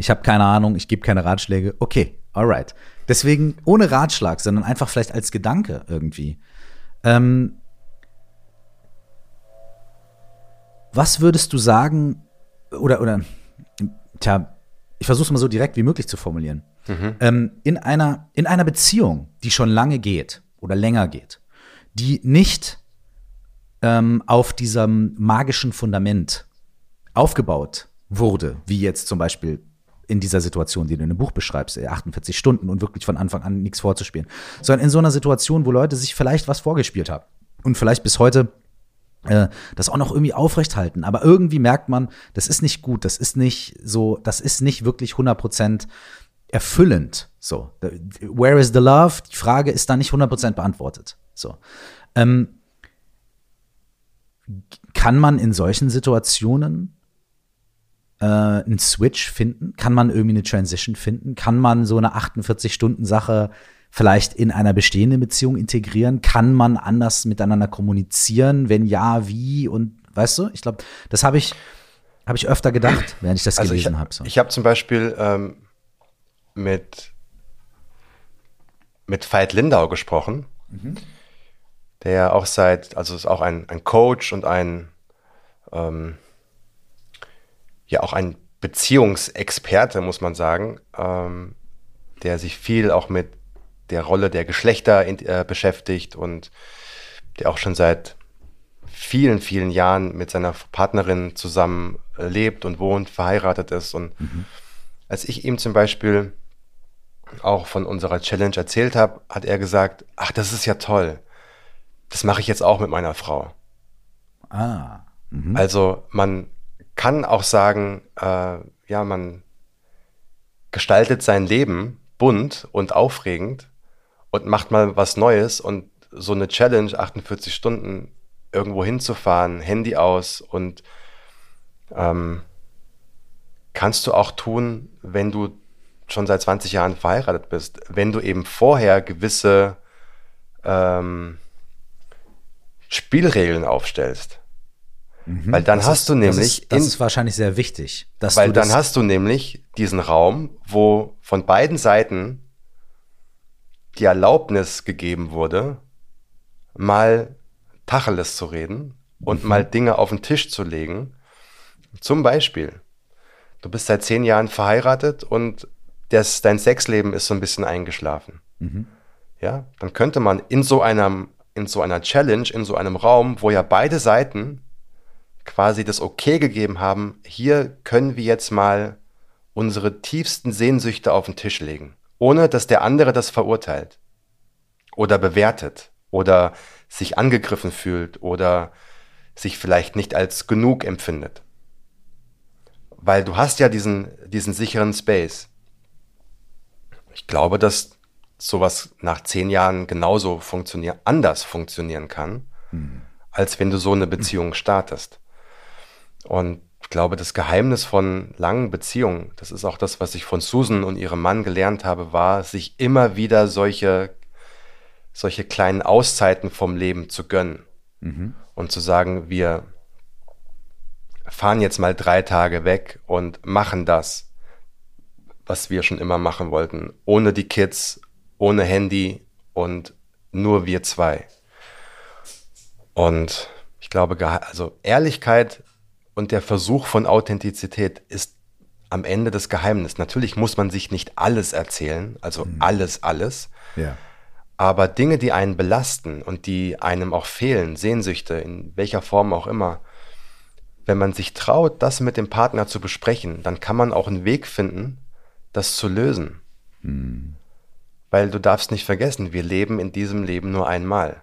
ich habe keine Ahnung, ich gebe keine Ratschläge, okay, alright. Deswegen ohne Ratschlag, sondern einfach vielleicht als Gedanke irgendwie. Ähm, was würdest du sagen, oder, oder, tja, ich versuche es mal so direkt wie möglich zu formulieren. Ähm, in, einer, in einer Beziehung, die schon lange geht oder länger geht, die nicht ähm, auf diesem magischen Fundament aufgebaut wurde, wie jetzt zum Beispiel in dieser Situation, die du in dem Buch beschreibst, äh, 48 Stunden und wirklich von Anfang an nichts vorzuspielen, sondern in so einer Situation, wo Leute sich vielleicht was vorgespielt haben und vielleicht bis heute äh, das auch noch irgendwie aufrechthalten. Aber irgendwie merkt man, das ist nicht gut, das ist nicht so, das ist nicht wirklich 100% erfüllend. So, where is the love? Die Frage ist da nicht 100% beantwortet. So. Ähm, kann man in solchen Situationen äh, einen Switch finden? Kann man irgendwie eine Transition finden? Kann man so eine 48-Stunden-Sache vielleicht in einer bestehenden Beziehung integrieren? Kann man anders miteinander kommunizieren? Wenn ja, wie? Und weißt du, ich glaube, das habe ich, habe ich öfter gedacht, <clears throat> während ich das also gelesen habe. So. ich habe zum Beispiel ähm, mit, mit Veit Lindau gesprochen, der ja auch seit, also ist auch ein, ein Coach und ein, ähm, ja auch ein Beziehungsexperte, muss man sagen, ähm, der sich viel auch mit der Rolle der Geschlechter in, äh, beschäftigt und der auch schon seit vielen, vielen Jahren mit seiner Partnerin zusammen äh, lebt und wohnt, verheiratet ist. Und als ich ihm zum Beispiel auch von unserer Challenge erzählt habe, hat er gesagt, ach, das ist ja toll. Das mache ich jetzt auch mit meiner Frau. ah, Also man kann auch sagen, äh, ja, man gestaltet sein Leben bunt und aufregend und macht mal was Neues und so eine Challenge, 48 Stunden irgendwo hinzufahren, Handy aus und ähm, kannst du auch tun, wenn du schon seit 20 Jahren verheiratet bist, wenn du eben vorher gewisse ähm, Spielregeln aufstellst. Weil dann das hast ist, du nämlich das ist, das in- ist wahrscheinlich sehr wichtig, weil dann hast du nämlich diesen Raum, wo von beiden Seiten die Erlaubnis gegeben wurde, mal Tacheles zu reden und mal Dinge auf den Tisch zu legen. Zum Beispiel, du bist seit zehn Jahren verheiratet und das, dein Sexleben ist so ein bisschen eingeschlafen. Ja, dann könnte man in so einem, in so einer Challenge, in so einem Raum, wo ja beide Seiten quasi das Okay gegeben haben, hier können wir jetzt mal unsere tiefsten Sehnsüchte auf den Tisch legen, ohne dass der andere das verurteilt oder bewertet oder sich angegriffen fühlt oder sich vielleicht nicht als genug empfindet. Weil du hast ja diesen, diesen sicheren Space. Ich glaube, dass sowas nach zehn Jahren genauso funktionieren, anders funktionieren kann, als wenn du so eine Beziehung startest. Und ich glaube, das Geheimnis von langen Beziehungen, das ist auch das, was ich von Susan und ihrem Mann gelernt habe, war, sich immer wieder solche, solche kleinen Auszeiten vom Leben zu gönnen. Mhm. Und zu sagen, wir fahren jetzt mal drei Tage weg und machen das, was wir schon immer machen wollten. Ohne die Kids, ohne Handy und nur wir zwei. Und ich glaube, also Ehrlichkeit und der Versuch von Authentizität ist am Ende das Geheimnis. Natürlich muss man sich nicht alles erzählen, also mhm. alles, alles. Ja. Aber Dinge, die einen belasten und die einem auch fehlen, Sehnsüchte, in welcher Form auch immer, wenn man sich traut, das mit dem Partner zu besprechen, dann kann man auch einen Weg finden, das zu lösen. Mhm. Weil du darfst nicht vergessen, wir leben in diesem Leben nur einmal.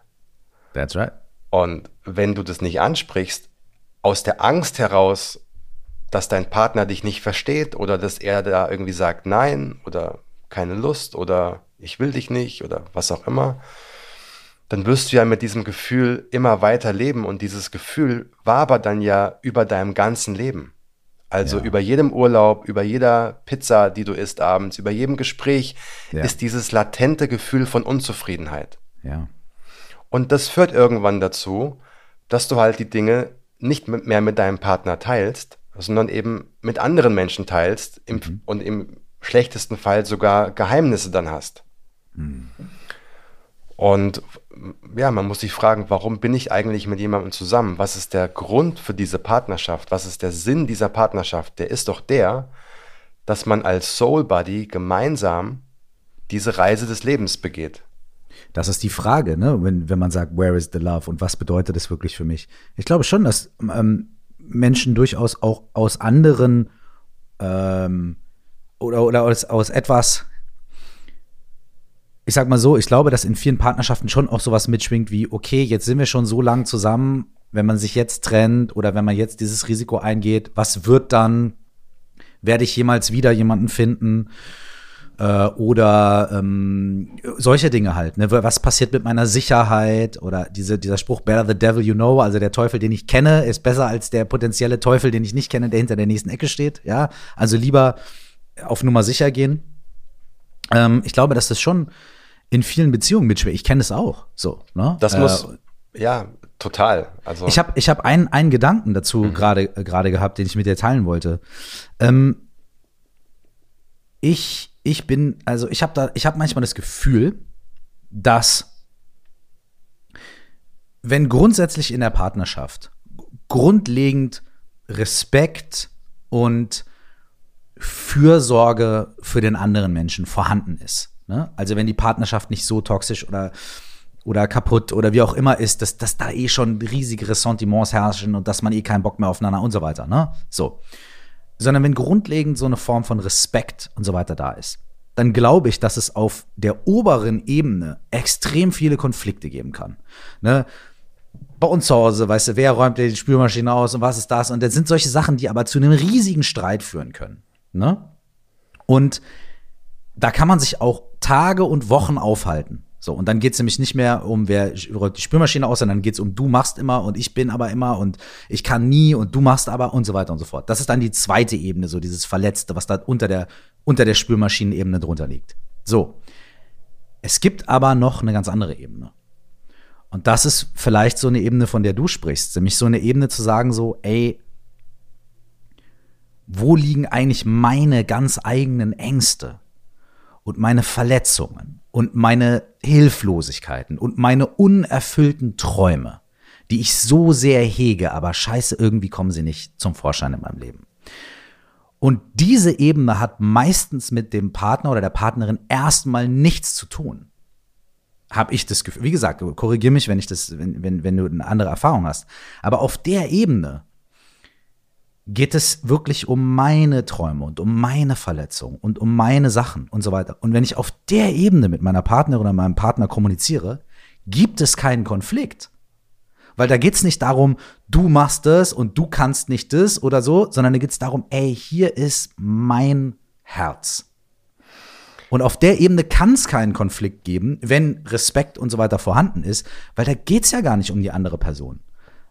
That's right. Und wenn du das nicht ansprichst, aus der Angst heraus, dass dein Partner dich nicht versteht oder dass er da irgendwie sagt Nein oder keine Lust oder ich will dich nicht oder was auch immer, dann wirst du ja mit diesem Gefühl immer weiter leben und dieses Gefühl war aber dann ja über deinem ganzen Leben. Also ja. über jedem Urlaub, über jeder Pizza, die du isst abends, über jedem Gespräch ja. ist dieses latente Gefühl von Unzufriedenheit. Ja. Und das führt irgendwann dazu, dass du halt die Dinge nicht mehr mit deinem Partner teilst, sondern eben mit anderen Menschen teilst im, mhm. und im schlechtesten Fall sogar Geheimnisse dann hast. Mhm. Und ja, man muss sich fragen, warum bin ich eigentlich mit jemandem zusammen? Was ist der Grund für diese Partnerschaft? Was ist der Sinn dieser Partnerschaft? Der ist doch der, dass man als Soul Buddy gemeinsam diese Reise des Lebens begeht. Das ist die Frage, ne? wenn, wenn man sagt, where is the love und was bedeutet das wirklich für mich? Ich glaube schon, dass ähm, Menschen durchaus auch aus anderen ähm, oder, oder aus, aus etwas, ich sag mal so, ich glaube, dass in vielen Partnerschaften schon auch sowas mitschwingt wie, okay, jetzt sind wir schon so lang zusammen, wenn man sich jetzt trennt oder wenn man jetzt dieses Risiko eingeht, was wird dann? Werde ich jemals wieder jemanden finden? Äh, oder ähm, solche Dinge halt. Ne? Was passiert mit meiner Sicherheit? Oder diese, dieser Spruch, better the devil you know, also der Teufel, den ich kenne, ist besser als der potenzielle Teufel, den ich nicht kenne, der hinter der nächsten Ecke steht. Ja, also lieber auf Nummer sicher gehen. Ähm, ich glaube, dass das schon in vielen Beziehungen mitschwingt. Ich kenne es auch. So, ne? Das muss, äh, ja, total. Also ich habe ich hab einen, einen Gedanken dazu mhm. gerade äh, gerade gehabt, den ich mit dir teilen wollte. Ähm, ich ich bin, also ich habe da, ich habe manchmal das Gefühl, dass wenn grundsätzlich in der Partnerschaft grundlegend Respekt und Fürsorge für den anderen Menschen vorhanden ist. Ne? Also wenn die Partnerschaft nicht so toxisch oder oder kaputt oder wie auch immer ist, dass, dass da eh schon riesige Ressentiments herrschen und dass man eh keinen Bock mehr aufeinander und so weiter. Ne? So sondern wenn grundlegend so eine Form von Respekt und so weiter da ist, dann glaube ich, dass es auf der oberen Ebene extrem viele Konflikte geben kann. Ne? Bei uns zu Hause, weißt du, wer räumt die Spülmaschine aus und was ist das? Und das sind solche Sachen, die aber zu einem riesigen Streit führen können. Ne? Und da kann man sich auch Tage und Wochen aufhalten. So, und dann geht es nämlich nicht mehr um, wer räumt die Spülmaschine aus, sondern geht es um, du machst immer und ich bin aber immer und ich kann nie und du machst aber und so weiter und so fort. Das ist dann die zweite Ebene, so dieses Verletzte, was da unter der, unter der Spülmaschinenebene drunter liegt. So. Es gibt aber noch eine ganz andere Ebene. Und das ist vielleicht so eine Ebene, von der du sprichst. Nämlich so eine Ebene zu sagen, so, ey, wo liegen eigentlich meine ganz eigenen Ängste und meine Verletzungen? und meine Hilflosigkeiten und meine unerfüllten Träume, die ich so sehr hege, aber scheiße, irgendwie kommen sie nicht zum Vorschein in meinem Leben. Und diese Ebene hat meistens mit dem Partner oder der Partnerin erstmal nichts zu tun. Habe ich das Gefühl. Wie gesagt, korrigiere mich, wenn ich das, wenn, wenn, wenn du eine andere Erfahrung hast. Aber auf der Ebene geht es wirklich um meine Träume und um meine Verletzungen und um meine Sachen und so weiter. Und wenn ich auf der Ebene mit meiner Partnerin oder meinem Partner kommuniziere, gibt es keinen Konflikt. Weil da geht es nicht darum, du machst das und du kannst nicht das oder so, sondern da geht es darum, ey, hier ist mein Herz. Und auf der Ebene kann es keinen Konflikt geben, wenn Respekt und so weiter vorhanden ist, weil da geht es ja gar nicht um die andere Person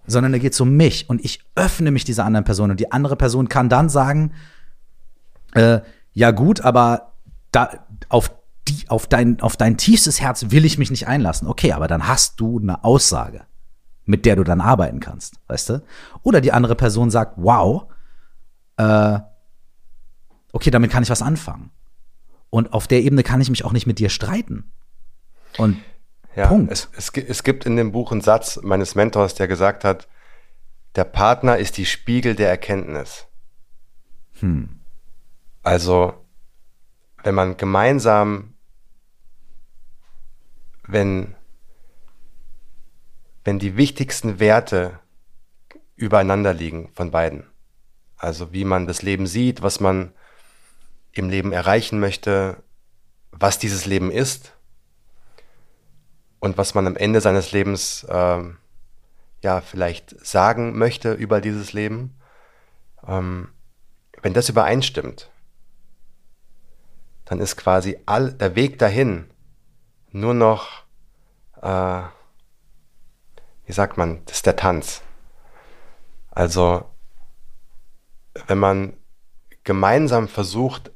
sondern da geht es um mich und ich öffne mich dieser anderen Person und die andere Person kann dann sagen, äh, ja gut, aber da, auf, die, auf, dein, auf dein tiefstes Herz will ich mich nicht einlassen. Okay, aber dann hast du eine Aussage, mit der du dann arbeiten kannst, weißt du? Oder die andere Person sagt, wow, äh, okay, damit kann ich was anfangen. Und auf der Ebene kann ich mich auch nicht mit dir streiten. Und Ja, Punkt. Es, es, es gibt in dem Buch einen Satz meines Mentors, der gesagt hat, der Partner ist die Spiegel der Erkenntnis. Hm. Also, wenn man gemeinsam, wenn, wenn die wichtigsten Werte übereinander liegen von beiden, also wie man das Leben sieht, was man im Leben erreichen möchte, was dieses Leben ist und was man am Ende seines Lebens ähm, ja vielleicht sagen möchte über dieses Leben, ähm, wenn das übereinstimmt, dann ist quasi all, der Weg dahin nur noch, äh, wie sagt man, das ist der Tanz. Also, wenn man gemeinsam versucht,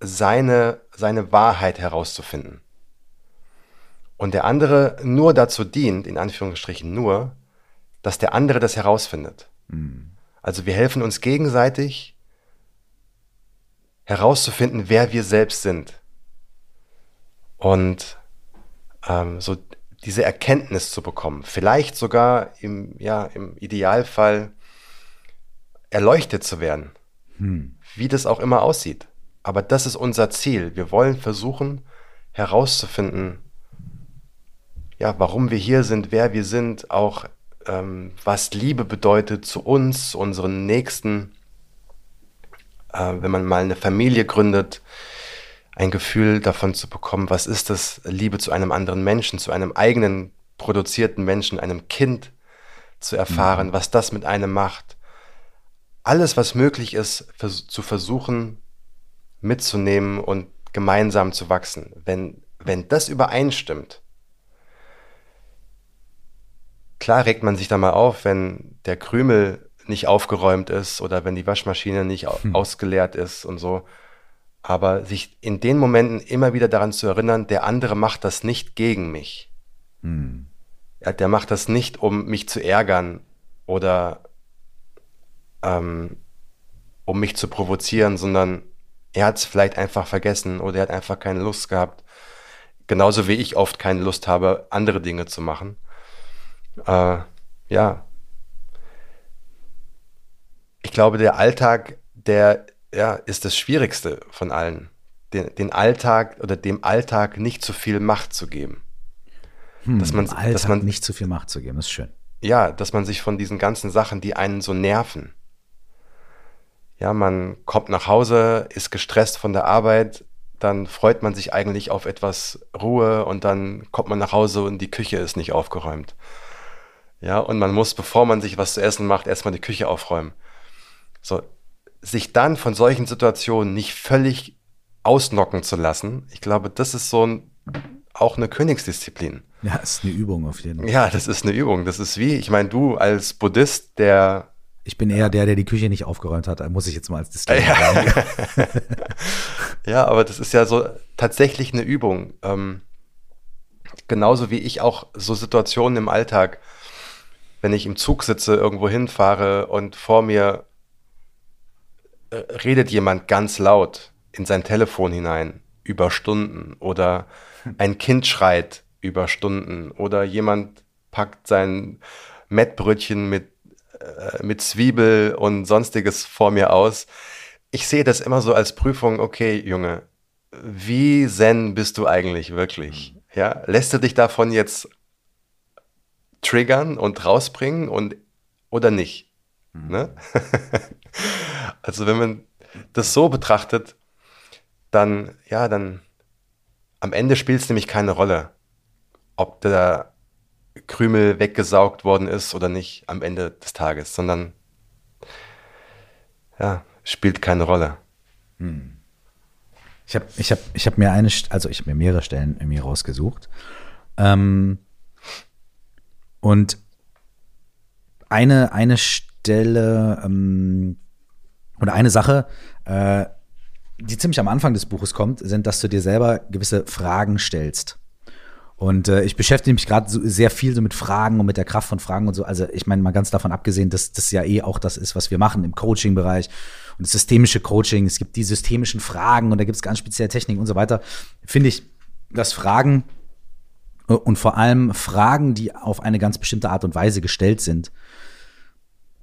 seine, seine Wahrheit herauszufinden und der andere nur dazu dient, in Anführungsstrichen nur, dass der andere das herausfindet. Also wir helfen uns gegenseitig herauszufinden, wer wir selbst sind. Und ähm, so diese Erkenntnis zu bekommen. Vielleicht sogar im, ja, im Idealfall erleuchtet zu werden. Wie das auch immer aussieht. Aber das ist unser Ziel. Wir wollen versuchen herauszufinden, ja, warum wir hier sind, wer wir sind, auch ähm, was Liebe bedeutet zu uns, zu unseren Nächsten. Äh, wenn man mal eine Familie gründet, ein Gefühl davon zu bekommen, was ist das, Liebe zu einem anderen Menschen, zu einem eigenen produzierten Menschen, einem Kind zu erfahren, was das mit einem macht. Alles, was möglich ist, vers zu versuchen mitzunehmen und gemeinsam zu wachsen. Wenn, wenn das übereinstimmt, klar regt man sich da mal auf, wenn der Krümel nicht aufgeräumt ist oder wenn die Waschmaschine nicht au ausgeleert ist und so. Aber sich in den Momenten immer wieder daran zu erinnern, der andere macht das nicht gegen mich. Ja, der macht das nicht, um mich zu ärgern oder ähm, um mich zu provozieren, sondern er hat es vielleicht einfach vergessen oder er hat einfach keine Lust gehabt. Genauso wie ich oft keine Lust habe, andere Dinge zu machen. Äh, ja. Ich glaube, der Alltag, der ja, ist das Schwierigste von allen. Den, den Alltag oder dem Alltag nicht zu viel Macht zu geben. dass man, Alltag dass man nicht zu viel Macht zu geben, ist schön. ja, dass man sich von diesen ganzen Sachen, die einen so nerven. Ja, man kommt nach Hause, ist gestresst von der Arbeit, dann freut man sich eigentlich auf etwas Ruhe und dann kommt man nach Hause und die Küche ist nicht aufgeräumt. Ja, und man muss, bevor man sich was zu essen macht, erstmal die Küche aufräumen. So, sich dann von solchen Situationen nicht völlig ausnocken zu lassen, ich glaube, das ist so ein, auch eine Königsdisziplin. Ja, ist eine Übung auf jeden Fall. Ja, das ist eine Übung. Das ist wie, ich meine, du als Buddhist, der Ich bin eher der, der die Küche nicht aufgeräumt hat, muss ich jetzt mal als Disclaimer sagen. <laughs> Ja, aber das ist ja so tatsächlich eine Übung. Ähm, genauso wie ich auch so Situationen im Alltag, wenn ich im Zug sitze, irgendwo hinfahre und vor mir äh, redet jemand ganz laut in sein Telefon hinein über Stunden oder <laughs> ein Kind schreit über Stunden oder jemand packt sein Mettbrötchen mit, äh, mit Zwiebel und sonstiges vor mir aus. Ich sehe das immer so als Prüfung, okay, Junge, wie zen bist du eigentlich wirklich? Ja, lässt du dich davon jetzt triggern und rausbringen und oder nicht? Ne? <laughs> also wenn man das so betrachtet, dann ja, dann am Ende spielt es nämlich keine Rolle, ob der Krümel weggesaugt worden ist oder nicht am Ende des Tages, sondern ja, spielt keine Rolle. Ich habe ich hab, ich hab mir eine, also ich habe mir mehrere Stellen in mir rausgesucht. Ähm, und eine, eine Stelle ähm, oder eine Sache, äh, die ziemlich am Anfang des Buches kommt, sind, dass du dir selber gewisse Fragen stellst. Und äh, ich beschäftige mich gerade so sehr viel so mit Fragen und mit der Kraft von Fragen und so. Also ich meine mal ganz davon abgesehen, dass das ja eh auch das ist, was wir machen im Coaching-Bereich und das systemische Coaching. Es gibt die systemischen Fragen und da gibt es ganz spezielle Techniken und so weiter. Finde ich, dass Fragen und vor allem Fragen, die auf eine ganz bestimmte Art und Weise gestellt sind,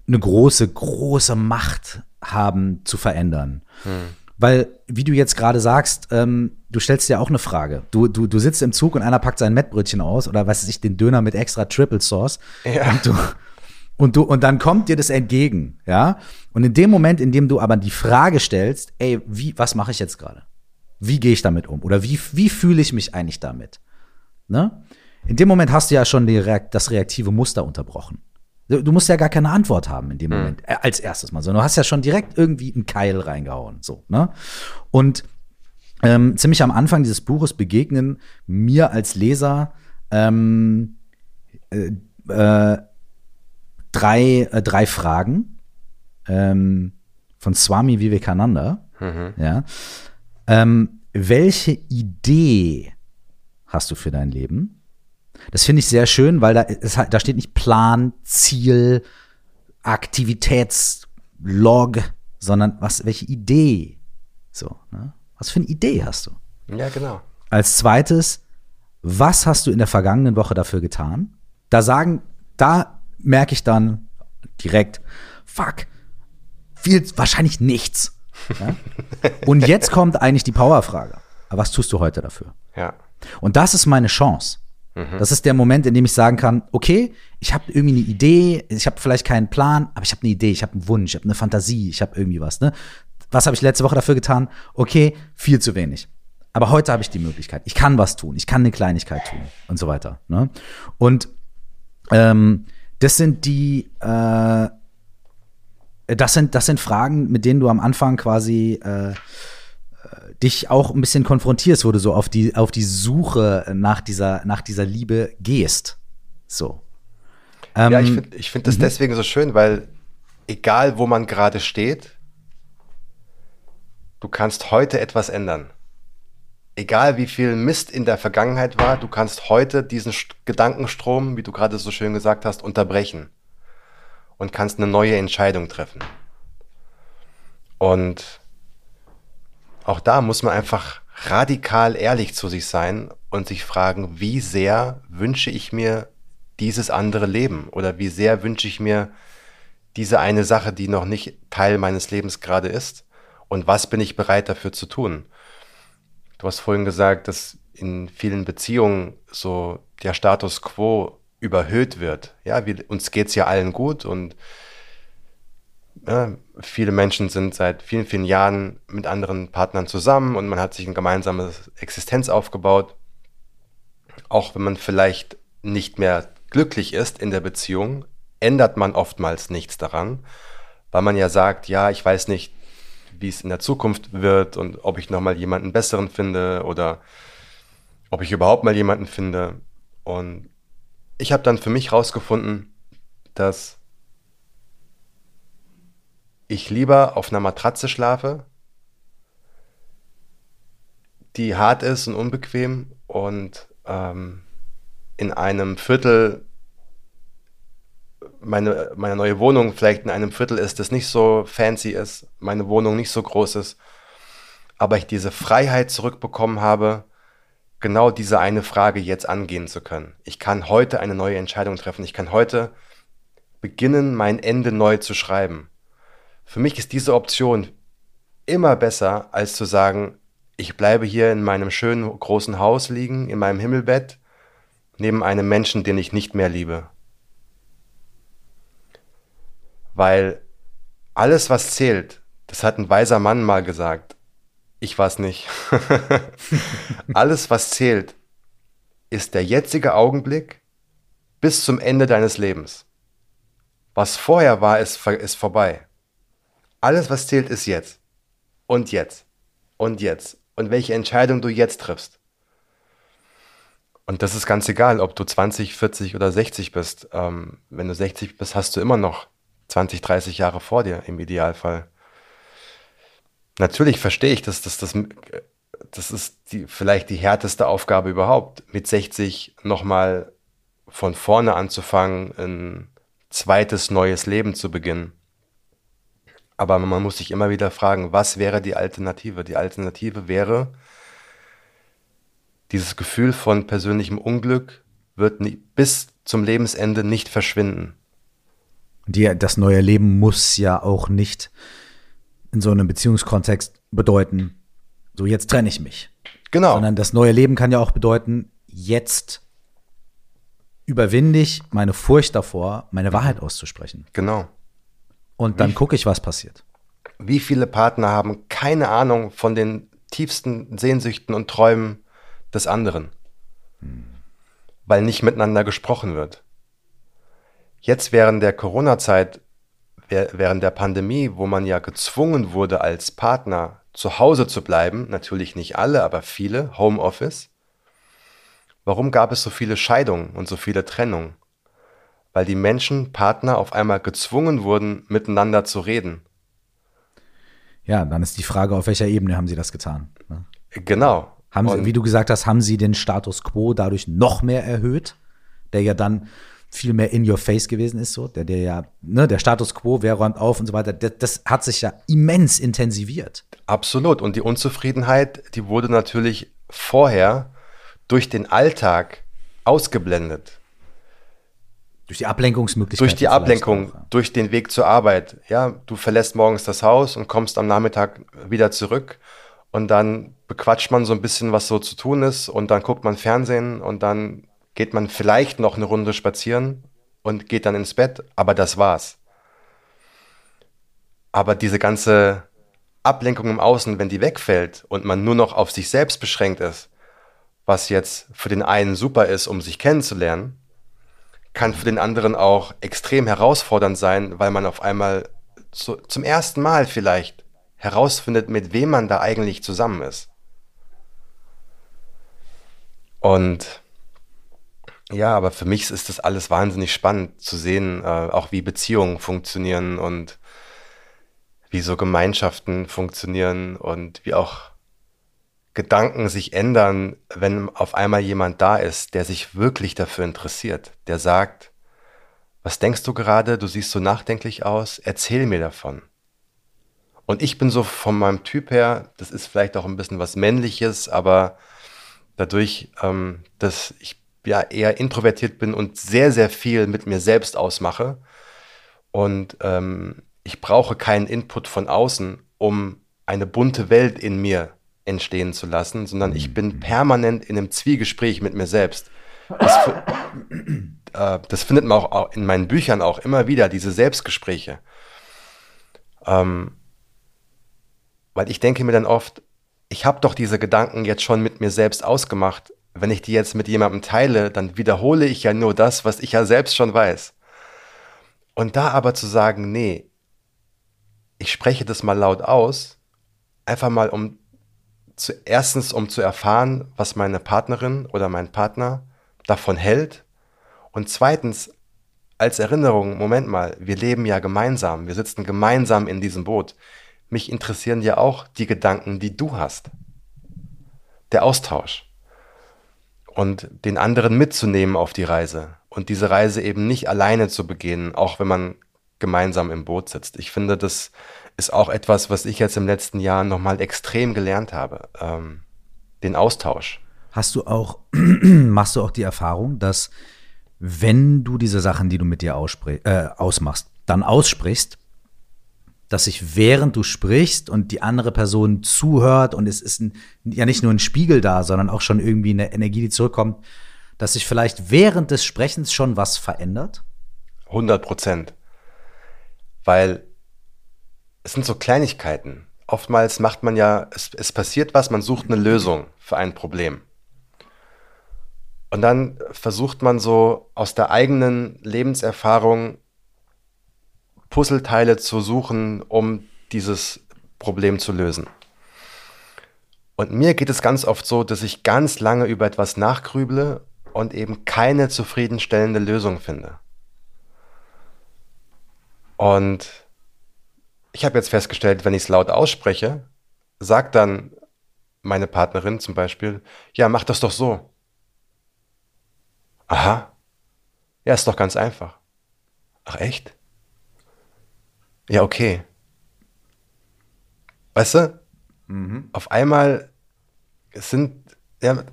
eine große, große Macht haben zu verändern. Hm. Weil, wie du jetzt gerade sagst, ähm, du stellst dir auch eine Frage. Du, du, du sitzt im Zug und einer packt sein Mettbrötchen aus oder was weiß ich, den Döner mit extra Triple Sauce. Ja. Und du, und du, und dann kommt dir das entgegen, ja. Und in dem Moment, in dem du aber die Frage stellst, ey, wie, was mache ich jetzt gerade? Wie gehe ich damit um? Oder wie, wie fühle ich mich eigentlich damit? Ne? In dem Moment hast du ja schon die, das reaktive Muster unterbrochen. Du musst ja gar keine Antwort haben in dem mhm. Moment, äh, als erstes Mal, sondern du hast ja schon direkt irgendwie einen Keil reingehauen. So, ne? Und ähm, ziemlich am Anfang dieses Buches begegnen mir als Leser ähm, äh, äh, drei, äh, drei Fragen ähm, von Swami Vivekananda. Mhm. Ja. Ähm, welche Idee hast du für dein Leben? Das finde ich sehr schön, weil da, es, da steht nicht Plan, Ziel, Aktivitätslog, sondern was, welche Idee? So, ne? Was für eine Idee hast du? Ja, genau. Als zweites, was hast du in der vergangenen Woche dafür getan? Da sagen, da merke ich dann direkt, fuck, viel, wahrscheinlich nichts. Ja? <laughs> Und jetzt kommt eigentlich die Powerfrage. Was tust du heute dafür? Ja. Und das ist meine Chance. Mhm. Das ist der Moment, in dem ich sagen kann, okay, ich habe irgendwie eine Idee, ich habe vielleicht keinen Plan, aber ich habe eine Idee, ich habe einen Wunsch, ich habe eine Fantasie, ich habe irgendwie was. Ne? Was habe ich letzte Woche dafür getan? Okay, viel zu wenig. Aber heute habe ich die Möglichkeit. Ich kann was tun, ich kann eine Kleinigkeit tun und so weiter. Ne? Und ähm, das sind die, äh, das sind, das sind Fragen, mit denen du am Anfang quasi äh, dich auch ein bisschen konfrontierst, wo du so auf die, auf die Suche nach dieser, nach dieser Liebe gehst. So. Ähm, ja, ich finde ich find das mhm. deswegen so schön, weil egal wo man gerade steht, du kannst heute etwas ändern. Egal wie viel Mist in der Vergangenheit war, du kannst heute diesen Gedankenstrom, wie du gerade so schön gesagt hast, unterbrechen und kannst eine neue Entscheidung treffen. Und auch da muss man einfach radikal ehrlich zu sich sein und sich fragen, wie sehr wünsche ich mir dieses andere Leben oder wie sehr wünsche ich mir diese eine Sache, die noch nicht Teil meines Lebens gerade ist und was bin ich bereit dafür zu tun. Du hast vorhin gesagt, dass in vielen Beziehungen so der Status quo überhöht wird. Ja, wir, uns geht's ja allen gut und ja, viele Menschen sind seit vielen, vielen Jahren mit anderen Partnern zusammen und man hat sich eine gemeinsame Existenz aufgebaut. Auch wenn man vielleicht nicht mehr glücklich ist in der Beziehung, ändert man oftmals nichts daran, weil man ja sagt, ja, ich weiß nicht, wie es in der Zukunft wird und ob ich nochmal jemanden besseren finde oder ob ich überhaupt mal jemanden finde. Und ich habe dann für mich herausgefunden, dass ich lieber auf einer Matratze schlafe, die hart ist und unbequem und ähm, in einem Viertel meine, meine neue Wohnung vielleicht in einem Viertel ist, das nicht so fancy ist, meine Wohnung nicht so groß ist, aber ich diese Freiheit zurückbekommen habe, genau diese eine Frage jetzt angehen zu können. Ich kann heute eine neue Entscheidung treffen. Ich kann heute beginnen, mein Ende neu zu schreiben. Für mich ist diese Option immer besser, als zu sagen, ich bleibe hier in meinem schönen großen Haus liegen, in meinem Himmelbett, neben einem Menschen, den ich nicht mehr liebe. Weil alles, was zählt, das hat ein weiser Mann mal gesagt. Ich weiß nicht. <laughs> alles, was zählt, ist der jetzige Augenblick bis zum Ende deines Lebens. Was vorher war, ist, ist vorbei. Alles, was zählt, ist jetzt. Und jetzt. Und jetzt. Und welche Entscheidung du jetzt triffst. Und das ist ganz egal, ob du 20, 40 oder 60 bist. Ähm, wenn du 60 bist, hast du immer noch 20, 30 Jahre vor dir im Idealfall. Natürlich verstehe ich, dass das, das, das ist die, vielleicht die härteste Aufgabe überhaupt, mit 60 nochmal von vorne anzufangen, ein zweites neues Leben zu beginnen. Aber man muss sich immer wieder fragen, was wäre die Alternative? Die Alternative wäre, dieses Gefühl von persönlichem Unglück wird nie, bis zum Lebensende nicht verschwinden. Die, das neue Leben muss ja auch nicht in so einem Beziehungskontext bedeuten, so jetzt trenne ich mich. Genau. Sondern das neue Leben kann ja auch bedeuten, jetzt überwinde ich meine Furcht davor, meine Wahrheit auszusprechen. Genau. Und dann gucke ich, was passiert. Wie viele Partner haben keine Ahnung von den tiefsten Sehnsüchten und Träumen des anderen, hm. weil nicht miteinander gesprochen wird. Jetzt während der Corona-Zeit, während der Pandemie, wo man ja gezwungen wurde, als Partner zu Hause zu bleiben, natürlich nicht alle, aber viele, Homeoffice, warum gab es so viele Scheidungen und so viele Trennungen? Weil die Menschen, Partner auf einmal gezwungen wurden, miteinander zu reden. Ja, dann ist die Frage, auf welcher Ebene haben sie das getan? Ne? Genau. Haben sie, wie du gesagt hast, haben sie den Status quo dadurch noch mehr erhöht, der ja dann viel mehr in your face gewesen ist, so, der, der ja, ne, der Status quo, wer räumt auf und so weiter, das, das hat sich ja immens intensiviert. Absolut. Und die Unzufriedenheit, die wurde natürlich vorher durch den Alltag ausgeblendet. Durch die Ablenkungsmöglichkeiten. Durch die Ablenkung, auch, ja. durch den Weg zur Arbeit. Ja, du verlässt morgens das Haus und kommst am Nachmittag wieder zurück und dann bequatscht man so ein bisschen, was so zu tun ist und dann guckt man Fernsehen und dann geht man vielleicht noch eine Runde spazieren und geht dann ins Bett, aber das war's. Aber diese ganze Ablenkung im Außen, wenn die wegfällt und man nur noch auf sich selbst beschränkt ist, was jetzt für den einen super ist, um sich kennenzulernen, kann für den anderen auch extrem herausfordernd sein, weil man auf einmal zu, zum ersten Mal vielleicht herausfindet, mit wem man da eigentlich zusammen ist. Und ja, aber für mich ist das alles wahnsinnig spannend zu sehen, äh, auch wie Beziehungen funktionieren und wie so Gemeinschaften funktionieren und wie auch Gedanken sich ändern, wenn auf einmal jemand da ist, der sich wirklich dafür interessiert, der sagt, was denkst du gerade, du siehst so nachdenklich aus, erzähl mir davon. Und ich bin so von meinem Typ her, das ist vielleicht auch ein bisschen was Männliches, aber dadurch, ähm, dass ich ja eher introvertiert bin und sehr, sehr viel mit mir selbst ausmache. Und ähm, ich brauche keinen Input von außen, um eine bunte Welt in mir entstehen zu lassen, sondern ich bin permanent in einem Zwiegespräch mit mir selbst. Das, <clears throat> äh, das findet man auch in meinen Büchern auch immer wieder, diese Selbstgespräche. Ähm, weil ich denke mir dann oft, ich habe doch diese Gedanken jetzt schon mit mir selbst ausgemacht wenn ich die jetzt mit jemandem teile, dann wiederhole ich ja nur das, was ich ja selbst schon weiß. Und da aber zu sagen, nee, ich spreche das mal laut aus, einfach mal um zu, erstens um zu erfahren, was meine Partnerin oder mein Partner davon hält und zweitens als Erinnerung, Moment mal, wir leben ja gemeinsam, wir sitzen gemeinsam in diesem Boot. Mich interessieren ja auch die Gedanken, die du hast. Der Austausch und den anderen mitzunehmen auf die Reise und diese Reise eben nicht alleine zu begehen, auch wenn man gemeinsam im Boot sitzt. Ich finde, das ist auch etwas, was ich jetzt im letzten Jahr nochmal extrem gelernt habe. Ähm, den Austausch. Hast du auch, <clears throat> machst du auch die Erfahrung, dass wenn du diese Sachen, die du mit dir äh, ausmachst, dann aussprichst, dass sich während du sprichst und die andere Person zuhört und es ist ein, ja nicht nur ein Spiegel da, sondern auch schon irgendwie eine Energie, die zurückkommt, dass sich vielleicht während des Sprechens schon was verändert? 100 Prozent. Weil es sind so Kleinigkeiten. Oftmals macht man ja, es, es passiert was, man sucht eine Lösung für ein Problem. Und dann versucht man so aus der eigenen Lebenserfahrung Puzzleteile zu suchen, um dieses Problem zu lösen. Und mir geht es ganz oft so, dass ich ganz lange über etwas nachgrüble und eben keine zufriedenstellende Lösung finde. Und ich habe jetzt festgestellt, wenn ich es laut ausspreche, sagt dann meine Partnerin zum Beispiel, ja, mach das doch so. Aha. Ja, ist doch ganz einfach. Ach echt? Ja, okay. Weißt du? Mhm. Auf einmal sind, ja,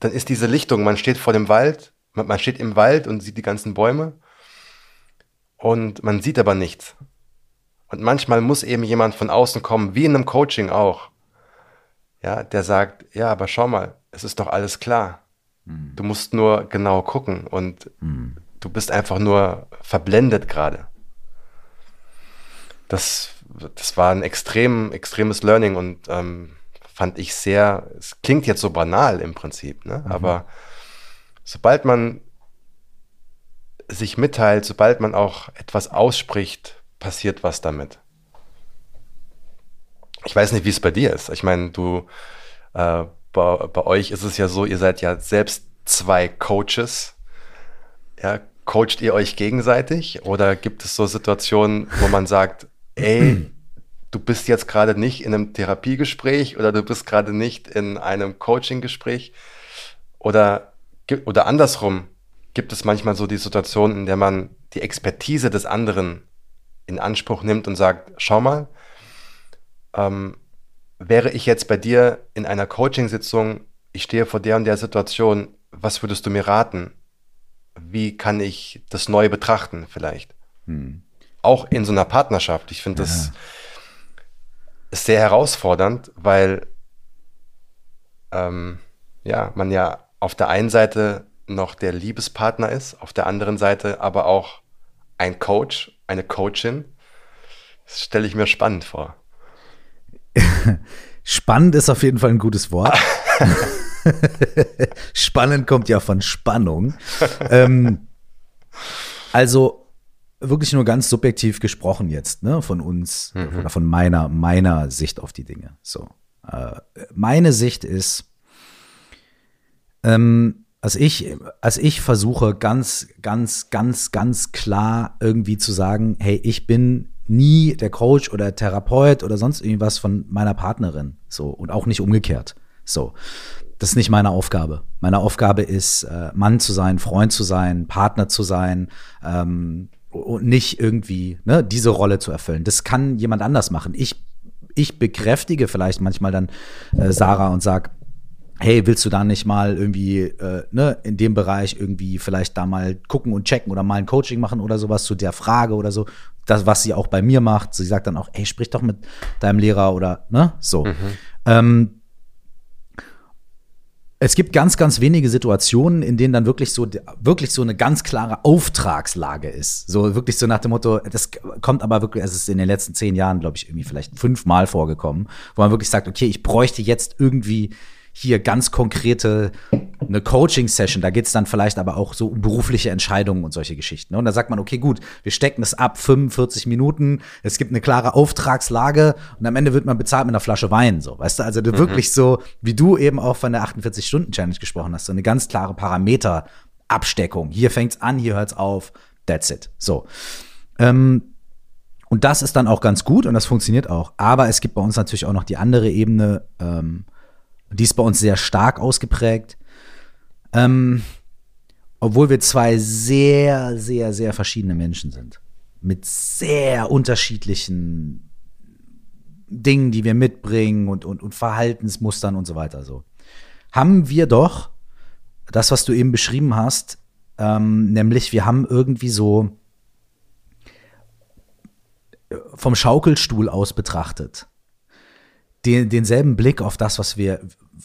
dann ist diese Lichtung, man steht vor dem Wald, man, man steht im Wald und sieht die ganzen Bäume und man sieht aber nichts. Und manchmal muss eben jemand von außen kommen, wie in einem Coaching auch, ja, der sagt, ja, aber schau mal, es ist doch alles klar. Mhm. Du musst nur genau gucken und mhm. du bist einfach nur verblendet gerade. Das, das war ein extrem, extremes Learning und ähm, fand ich sehr, es klingt jetzt so banal im Prinzip, ne? Mhm. aber sobald man sich mitteilt, sobald man auch etwas ausspricht, passiert was damit. Ich weiß nicht, wie es bei dir ist. Ich meine, du, äh, bei, bei euch ist es ja so, ihr seid ja selbst zwei Coaches. Ja, coacht ihr euch gegenseitig oder gibt es so Situationen, wo man sagt, ey, <clears throat> du bist jetzt gerade nicht in einem Therapiegespräch oder du bist gerade nicht in einem Coaching-Gespräch oder, oder andersrum gibt es manchmal so die Situation, in der man die Expertise des anderen in Anspruch nimmt und sagt, schau mal, ähm, wäre ich jetzt bei dir in einer Coaching-Sitzung, ich stehe vor der und der Situation, was würdest du mir raten? Wie kann ich das neu betrachten vielleicht? Hm. Auch in so einer Partnerschaft. Ich finde ja. das ist sehr herausfordernd, weil ähm, ja, man ja auf der einen Seite noch der Liebespartner ist, auf der anderen Seite aber auch ein Coach, eine Coachin. Das stelle ich mir spannend vor. <laughs> spannend ist auf jeden Fall ein gutes Wort. <laughs> spannend kommt ja von Spannung. <laughs> ähm, also wirklich nur ganz subjektiv gesprochen jetzt, ne, von uns mhm. oder von meiner, meiner Sicht auf die Dinge. So. Äh, meine Sicht ist, ähm, als ich, als ich versuche, ganz, ganz, ganz, ganz klar irgendwie zu sagen, hey, ich bin nie der Coach oder Therapeut oder sonst irgendwas von meiner Partnerin. So, und auch nicht umgekehrt. So. Das ist nicht meine Aufgabe. Meine Aufgabe ist, äh, Mann zu sein, Freund zu sein, Partner zu sein, ähm, und nicht irgendwie ne, diese Rolle zu erfüllen. Das kann jemand anders machen. Ich, ich bekräftige vielleicht manchmal dann äh, Sarah und sag, hey, willst du da nicht mal irgendwie äh, ne, in dem Bereich irgendwie vielleicht da mal gucken und checken oder mal ein Coaching machen oder sowas zu der Frage oder so. Das, was sie auch bei mir macht. Sie sagt dann auch, hey, sprich doch mit deinem Lehrer oder ne, so. Mhm. Ähm, es gibt ganz, ganz wenige Situationen, in denen dann wirklich so, wirklich so eine ganz klare Auftragslage ist. So wirklich so nach dem Motto, das kommt aber wirklich, es ist in den letzten zehn Jahren, glaube ich, irgendwie vielleicht fünfmal vorgekommen, wo man wirklich sagt, okay, ich bräuchte jetzt irgendwie hier ganz konkrete eine Coaching-Session, da geht es dann vielleicht aber auch so um berufliche Entscheidungen und solche Geschichten. Ne? Und da sagt man, okay, gut, wir stecken es ab, 45 Minuten, es gibt eine klare Auftragslage und am Ende wird man bezahlt mit einer Flasche Wein, so, weißt du? Also du mhm. wirklich so, wie du eben auch von der 48-Stunden-Challenge gesprochen hast, so eine ganz klare Parameter-Absteckung. Hier fängt's an, hier hört's auf, that's it. So. Ähm, und das ist dann auch ganz gut und das funktioniert auch. Aber es gibt bei uns natürlich auch noch die andere Ebene, ähm, die ist bei uns sehr stark ausgeprägt. Ähm, obwohl wir zwei sehr, sehr, sehr verschiedene Menschen sind. Mit sehr unterschiedlichen Dingen, die wir mitbringen und, und, und Verhaltensmustern und so weiter. So. Haben wir doch das, was du eben beschrieben hast, ähm, nämlich wir haben irgendwie so vom Schaukelstuhl aus betrachtet den, denselben Blick auf das, was wir,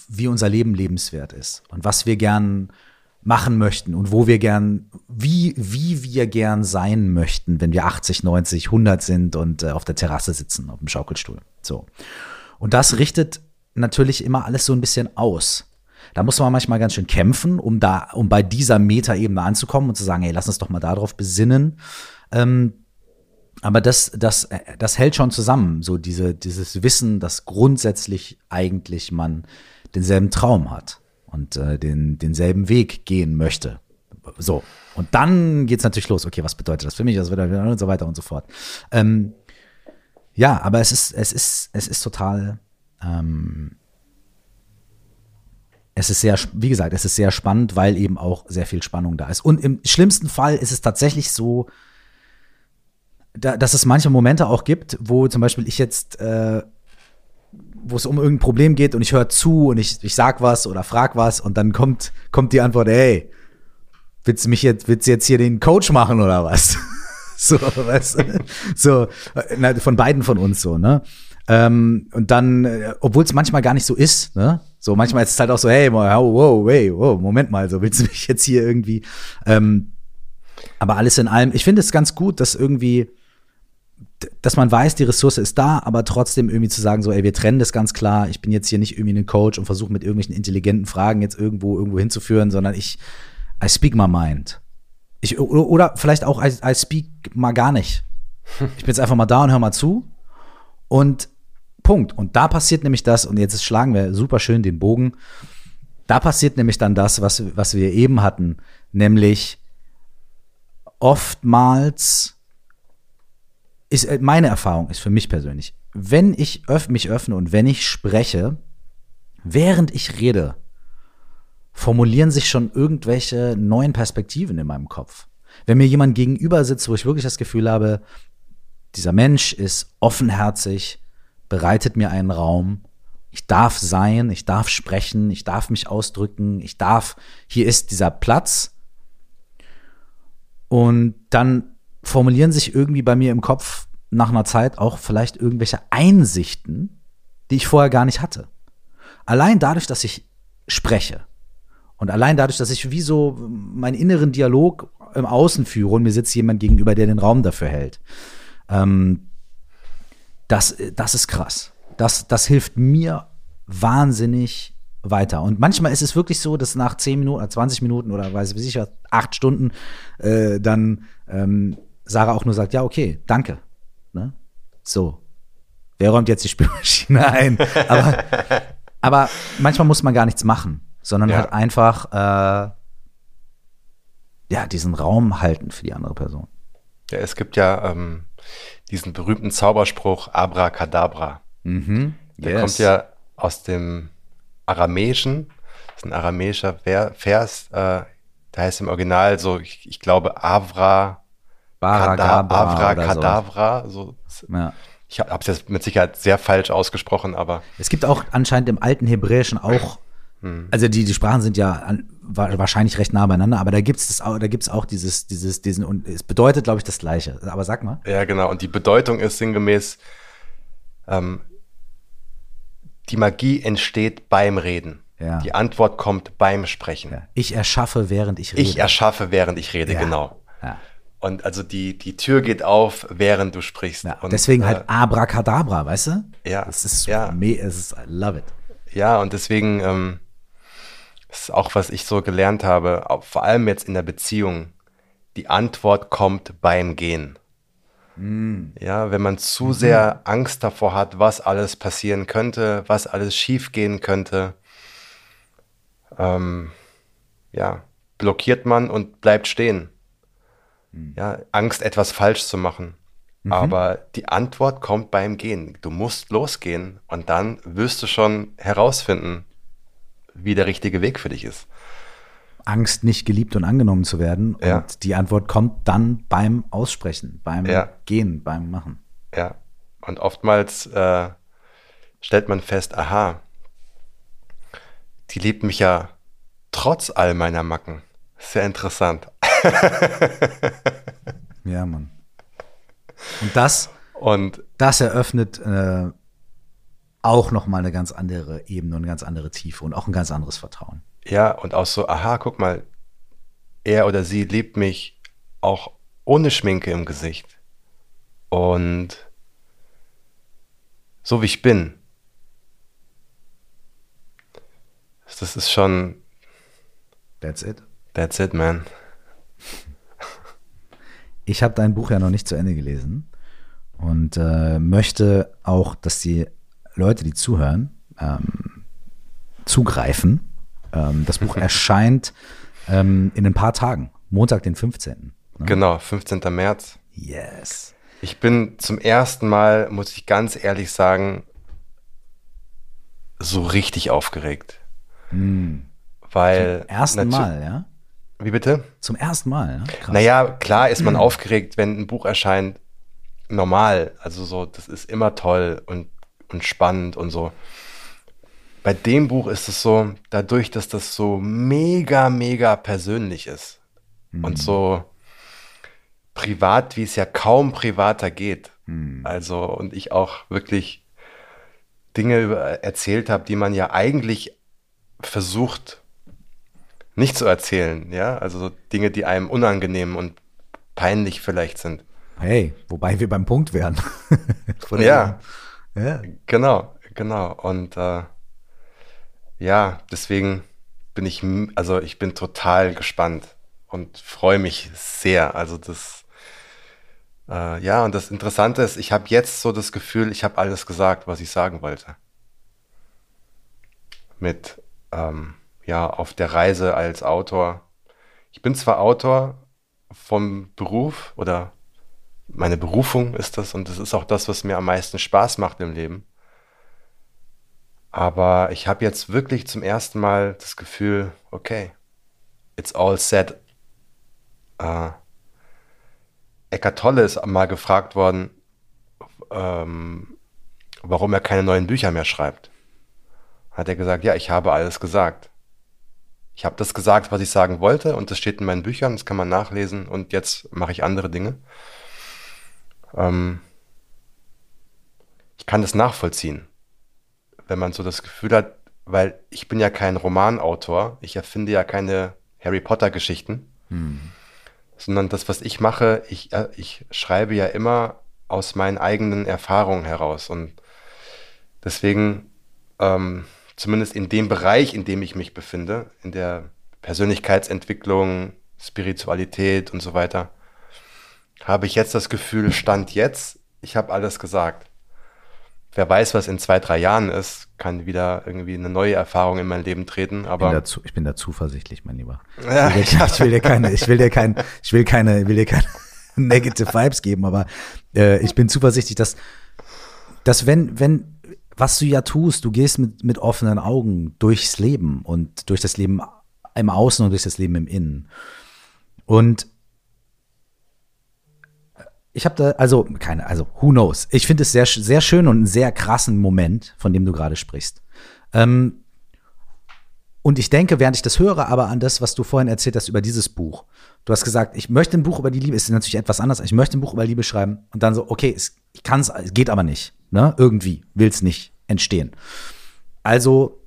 wie unser Leben lebenswert ist und was wir gern machen möchten und wo wir gern, wie, wie wir gern sein möchten, wenn wir 80, 90, 100 sind und äh, auf der Terrasse sitzen, auf dem Schaukelstuhl. So. Und das richtet natürlich immer alles so ein bisschen aus. Da muss man manchmal ganz schön kämpfen, um da, um bei dieser Metaebene anzukommen und zu sagen, hey, lass uns doch mal darauf besinnen. Ähm, aber das, das, das hält schon zusammen, so diese, dieses Wissen, dass grundsätzlich eigentlich man denselben Traum hat und äh, den, denselben Weg gehen möchte. So. Und dann geht's natürlich los. Okay, was bedeutet das für mich? Was bedeutet und so weiter und so fort. Ähm, ja, aber es ist, es ist, es ist total, ähm, es ist sehr, wie gesagt, es ist sehr spannend, weil eben auch sehr viel Spannung da ist. Und im schlimmsten Fall ist es tatsächlich so, da, dass es manche Momente auch gibt, wo zum Beispiel ich jetzt, äh, wo es um irgendein Problem geht und ich höre zu und ich, ich sag was oder frag was und dann kommt, kommt die Antwort, hey, willst du mich jetzt, willst du jetzt hier den Coach machen oder was? <laughs> so, weißt du? So, na, von beiden von uns so, ne? Ähm, und dann, äh, obwohl es manchmal gar nicht so ist, ne? So, manchmal ist es halt auch so, hey, wow, wow, hey, wow, Moment mal, so willst du mich jetzt hier irgendwie, ähm, aber alles in allem, ich finde es ganz gut, dass irgendwie, dass man weiß, die Ressource ist da, aber trotzdem irgendwie zu sagen, so, ey, wir trennen das ganz klar. Ich bin jetzt hier nicht irgendwie ein Coach und versuche mit irgendwelchen intelligenten Fragen jetzt irgendwo irgendwo hinzuführen, sondern ich, I speak my mind. Ich, oder vielleicht auch, I, I speak mal gar nicht. <laughs> Ich bin jetzt einfach mal da und hör mal zu. Und Punkt. Und da passiert nämlich das, und jetzt schlagen wir super schön den Bogen. Da passiert nämlich dann das, was, was wir eben hatten, nämlich oftmals ist äh, meine Erfahrung ist für mich persönlich, wenn ich öff, mich öffne und wenn ich spreche, während ich rede, formulieren sich schon irgendwelche neuen Perspektiven in meinem Kopf. Wenn mir jemand gegenüber sitzt, wo ich wirklich das Gefühl habe, dieser Mensch ist offenherzig, bereitet mir einen Raum, ich darf sein, ich darf sprechen, ich darf mich ausdrücken, ich darf, hier ist dieser Platz. Und dann formulieren sich irgendwie bei mir im Kopf nach einer Zeit auch vielleicht irgendwelche Einsichten, die ich vorher gar nicht hatte. Allein dadurch, dass ich spreche und allein dadurch, dass ich wie so meinen inneren Dialog im Außen führe und mir sitzt jemand gegenüber, der den Raum dafür hält. Ähm, das, das ist krass. Das, das hilft mir wahnsinnig weiter. Und manchmal ist es wirklich so, dass nach 10 Minuten, 20 Minuten oder weiß ich was, 8 Stunden äh, dann ähm, Sarah auch nur sagt, ja, okay, danke. Ne? So. Wer räumt jetzt die Spülmaschine <laughs> ein? Aber, aber manchmal muss man gar nichts machen, sondern ja. halt einfach äh, ja, diesen Raum halten für die andere Person. Ja, es gibt ja ähm, diesen berühmten Zauberspruch Abracadabra. Mhm. Der yes. kommt ja aus dem Aramäischen. Das ist ein aramäischer Vers. Äh, da heißt im Original so, ich, ich glaube, Avra Avra Kadavra. So. Ja. Ich habe es jetzt mit Sicherheit sehr falsch ausgesprochen, aber. Es gibt auch anscheinend im alten Hebräischen auch, hm. also die, die Sprachen sind ja an, wahrscheinlich recht nah beieinander, aber da gibt es auch, da gibt's auch dieses, dieses, diesen, und es bedeutet, glaube ich, das Gleiche. Aber sag mal. Ja, genau. Und die Bedeutung ist sinngemäß, ähm, die Magie entsteht beim Reden. Ja. Die Antwort kommt beim Sprechen. Ja. Ich erschaffe, während ich rede. Ich erschaffe, während ich rede, ja. genau. Und also die, die Tür geht auf, während du sprichst. Ja, und, deswegen halt äh, Abracadabra, weißt du? Ja. Das ist, ja. es ist, I love it. Ja, und deswegen ähm, ist auch, was ich so gelernt habe, vor allem jetzt in der Beziehung, die Antwort kommt beim Gehen. Mm. Ja, wenn man zu mhm. sehr Angst davor hat, was alles passieren könnte, was alles schiefgehen könnte, ähm, ja, blockiert man und bleibt stehen. Mhm. Ja, Angst, etwas falsch zu machen. Mhm. Aber die Antwort kommt beim Gehen. Du musst losgehen und dann wirst du schon herausfinden, wie der richtige Weg für dich ist. Angst, nicht geliebt und angenommen zu werden. Ja. Und die Antwort kommt dann beim Aussprechen, beim ja. Gehen, beim Machen. Ja. Und oftmals äh, stellt man fest, aha, die liebt mich ja trotz all meiner Macken. Sehr interessant. <laughs> ja, Mann. Und das, und das eröffnet äh, auch nochmal eine ganz andere Ebene und eine ganz andere Tiefe und auch ein ganz anderes Vertrauen. Ja, und auch so, aha, guck mal, er oder sie liebt mich auch ohne Schminke im Gesicht. Und so wie ich bin. Das ist schon. That's it. That's it, man. Ich habe dein Buch ja noch nicht zu Ende gelesen und äh, möchte auch, dass die Leute, die zuhören, ähm, zugreifen Ähm, das Buch erscheint ähm, in ein paar Tagen, Montag, den 15. Ne? Genau, 15. März. Yes. Ich bin zum ersten Mal, muss ich ganz ehrlich sagen, so richtig aufgeregt. Mm. Weil. Zum ersten Mal, ja? Wie bitte? Zum ersten Mal, ja? Krass. Naja, klar ist man aufgeregt, wenn ein Buch erscheint. Normal. Also so, das ist immer toll und, und spannend und so. Bei dem Buch ist es so, dadurch, dass das so mega, mega persönlich ist mhm. und so privat, wie es ja kaum privater geht. Mhm. Also, und ich auch wirklich Dinge über, erzählt habe, die man ja eigentlich versucht nicht zu erzählen, ja, also so Dinge, die einem unangenehm und peinlich vielleicht sind. Hey, wobei wir beim Punkt wären. <laughs> ja, ja, genau, genau. Und äh, ja, deswegen bin ich, also ich bin total gespannt und freue mich sehr. Also das, äh, ja, und das Interessante ist, ich habe jetzt so das Gefühl, ich habe alles gesagt, was ich sagen wollte. Mit, ähm, ja, auf der Reise als Autor. Ich bin zwar Autor vom Beruf oder meine Berufung ist das und das ist auch das, was mir am meisten Spaß macht im Leben. Aber ich habe jetzt wirklich zum ersten Mal das Gefühl, okay, it's all set. Äh, Eckart Tolle ist mal gefragt worden, ähm, warum er keine neuen Bücher mehr schreibt. Hat er gesagt, ja, ich habe alles gesagt. Ich habe das gesagt, was ich sagen wollte und das steht in meinen Büchern, das kann man nachlesen und jetzt mache ich andere Dinge. Ähm, ich kann das nachvollziehen wenn man so das Gefühl hat, weil ich bin ja kein Romanautor, ich erfinde ja keine Harry Potter Geschichten, hm. sondern das, was ich mache, ich, äh, ich schreibe ja immer aus meinen eigenen Erfahrungen heraus und deswegen, ähm, zumindest in dem Bereich, in dem ich mich befinde, in der Persönlichkeitsentwicklung, Spiritualität und so weiter, habe ich jetzt das Gefühl, Stand jetzt, ich habe alles gesagt wer weiß, was in zwei, drei Jahren ist, kann wieder irgendwie eine neue Erfahrung in mein Leben treten. Aber ich bin da, zu, ich bin da zuversichtlich, mein Lieber. Ja, <laughs> ich, will dir, ich will dir keine, ich will dir kein, ich will keine, will dir keine <laughs> negative Vibes geben, aber äh, ich bin zuversichtlich, dass, dass wenn, wenn, was du ja tust, du gehst mit, mit offenen Augen durchs Leben und durch das Leben im Außen und durch das Leben im Innen. Und ich habe da, also keine, also who knows. Ich finde es sehr, sehr schön und einen sehr krassen Moment, von dem du gerade sprichst. Ähm, und ich denke, während ich das höre, aber an das, was du vorhin erzählt hast über dieses Buch. Du hast gesagt, ich möchte ein Buch über die Liebe, ist natürlich etwas anders. Ich möchte ein Buch über Liebe schreiben und dann so, okay, es, ich kann es, geht aber nicht, ne? Irgendwie will es nicht entstehen. Also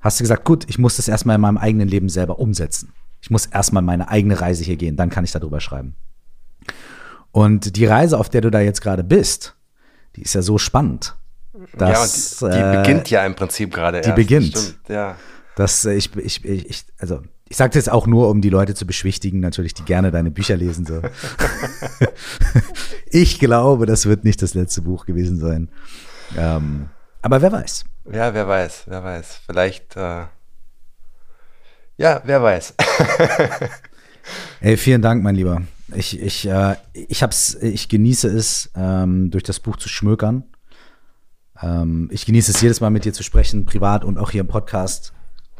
hast du gesagt, gut, ich muss das erstmal in meinem eigenen Leben selber umsetzen. Ich muss erstmal meine eigene Reise hier gehen, dann kann ich darüber schreiben. Und die Reise, auf der du da jetzt gerade bist, die ist ja so spannend. Dass, ja, die, die äh, beginnt ja im Prinzip gerade Die erst. beginnt. Stimmt, ja. Das, ich, ich, ich, also, ich sage das jetzt auch nur, um die Leute zu beschwichtigen, natürlich, die gerne deine Bücher lesen. So. <laughs> <laughs> ich glaube, das wird nicht das letzte Buch gewesen sein. Ähm, aber wer weiß. Ja, wer weiß, wer weiß. Vielleicht, äh, ja, wer weiß. <laughs> Ey, vielen Dank, mein Lieber. Ich, ich, äh, ich, hab's, ich genieße es, ähm, durch das Buch zu schmökern. Ähm, ich genieße es jedes Mal mit dir zu sprechen, privat und auch hier im Podcast.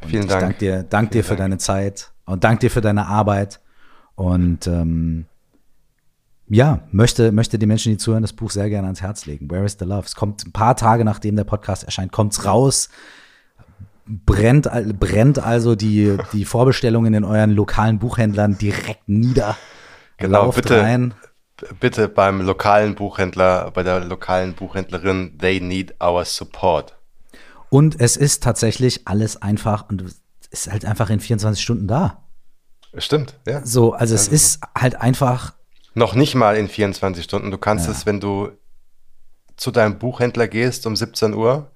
Und Vielen Dank. Dank dir, dank dir für Dank. deine Zeit und dank dir für deine Arbeit. Und ähm, ja, möchte, möchte die Menschen, die zuhören, das Buch sehr gerne ans Herz legen. Where is the Love? Es kommt ein paar Tage nachdem der Podcast erscheint, kommt's raus. Brennt, brennt also die, die Vorbestellungen in euren lokalen Buchhändlern direkt nieder. Genau, bitte, rein. bitte beim lokalen Buchhändler, bei der lokalen Buchhändlerin, they need our support. Und es ist tatsächlich alles einfach und ist halt einfach in 24 Stunden da. Stimmt, ja. So, also es also, ist halt einfach. Noch nicht mal in 24 Stunden. Du kannst ja. es, wenn du zu deinem Buchhändler gehst um 17 Uhr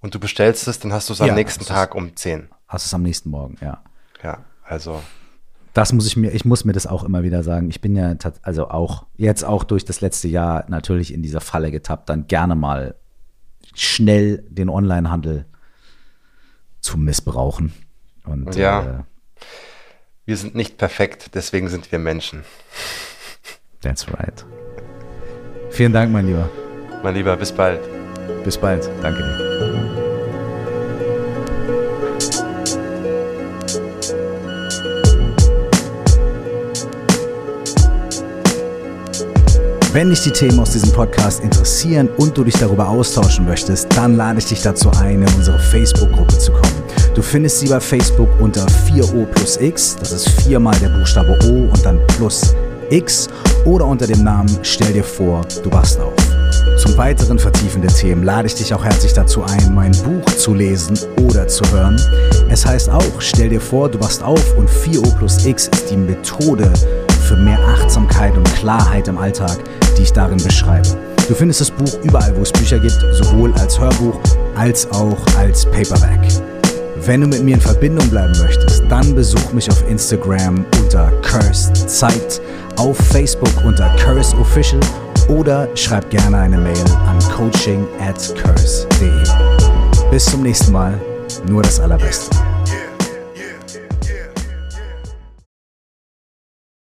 und du bestellst es, dann hast du es am ja, nächsten Tag um 10. Hast es am nächsten Morgen, ja. Ja, also das muss ich mir, ich muss mir das auch immer wieder sagen. Ich bin ja also auch jetzt auch durch das letzte Jahr natürlich in dieser Falle getappt, dann gerne mal schnell den Onlinehandel zu missbrauchen. Und Ja. äh, Wir sind nicht perfekt, deswegen sind wir Menschen. That's right. Vielen Dank, mein Lieber. Mein Lieber, bis bald. Bis bald. Danke dir. Wenn dich die Themen aus diesem Podcast interessieren und du dich darüber austauschen möchtest, dann lade ich dich dazu ein, in unsere Facebook-Gruppe zu kommen. Du findest sie bei Facebook unter 4O plus X, das ist viermal der Buchstabe O und dann plus X oder unter dem Namen Stell dir vor, du wachst auf. Zum weiteren vertiefende Themen lade ich dich auch herzlich dazu ein, mein Buch zu lesen oder zu hören. Es heißt auch, stell dir vor, du wachst auf und 4O plus X ist die Methode für mehr Achtsamkeit und Klarheit im Alltag, die ich darin beschreibe. Du findest das Buch überall, wo es Bücher gibt, sowohl als Hörbuch als auch als Paperback. Wenn du mit mir in Verbindung bleiben möchtest, dann besuch mich auf Instagram unter Cursed Zeit, auf Facebook unter Curse Official oder schreib gerne eine Mail an coaching at curse.de. Bis zum nächsten Mal, nur das Allerbeste.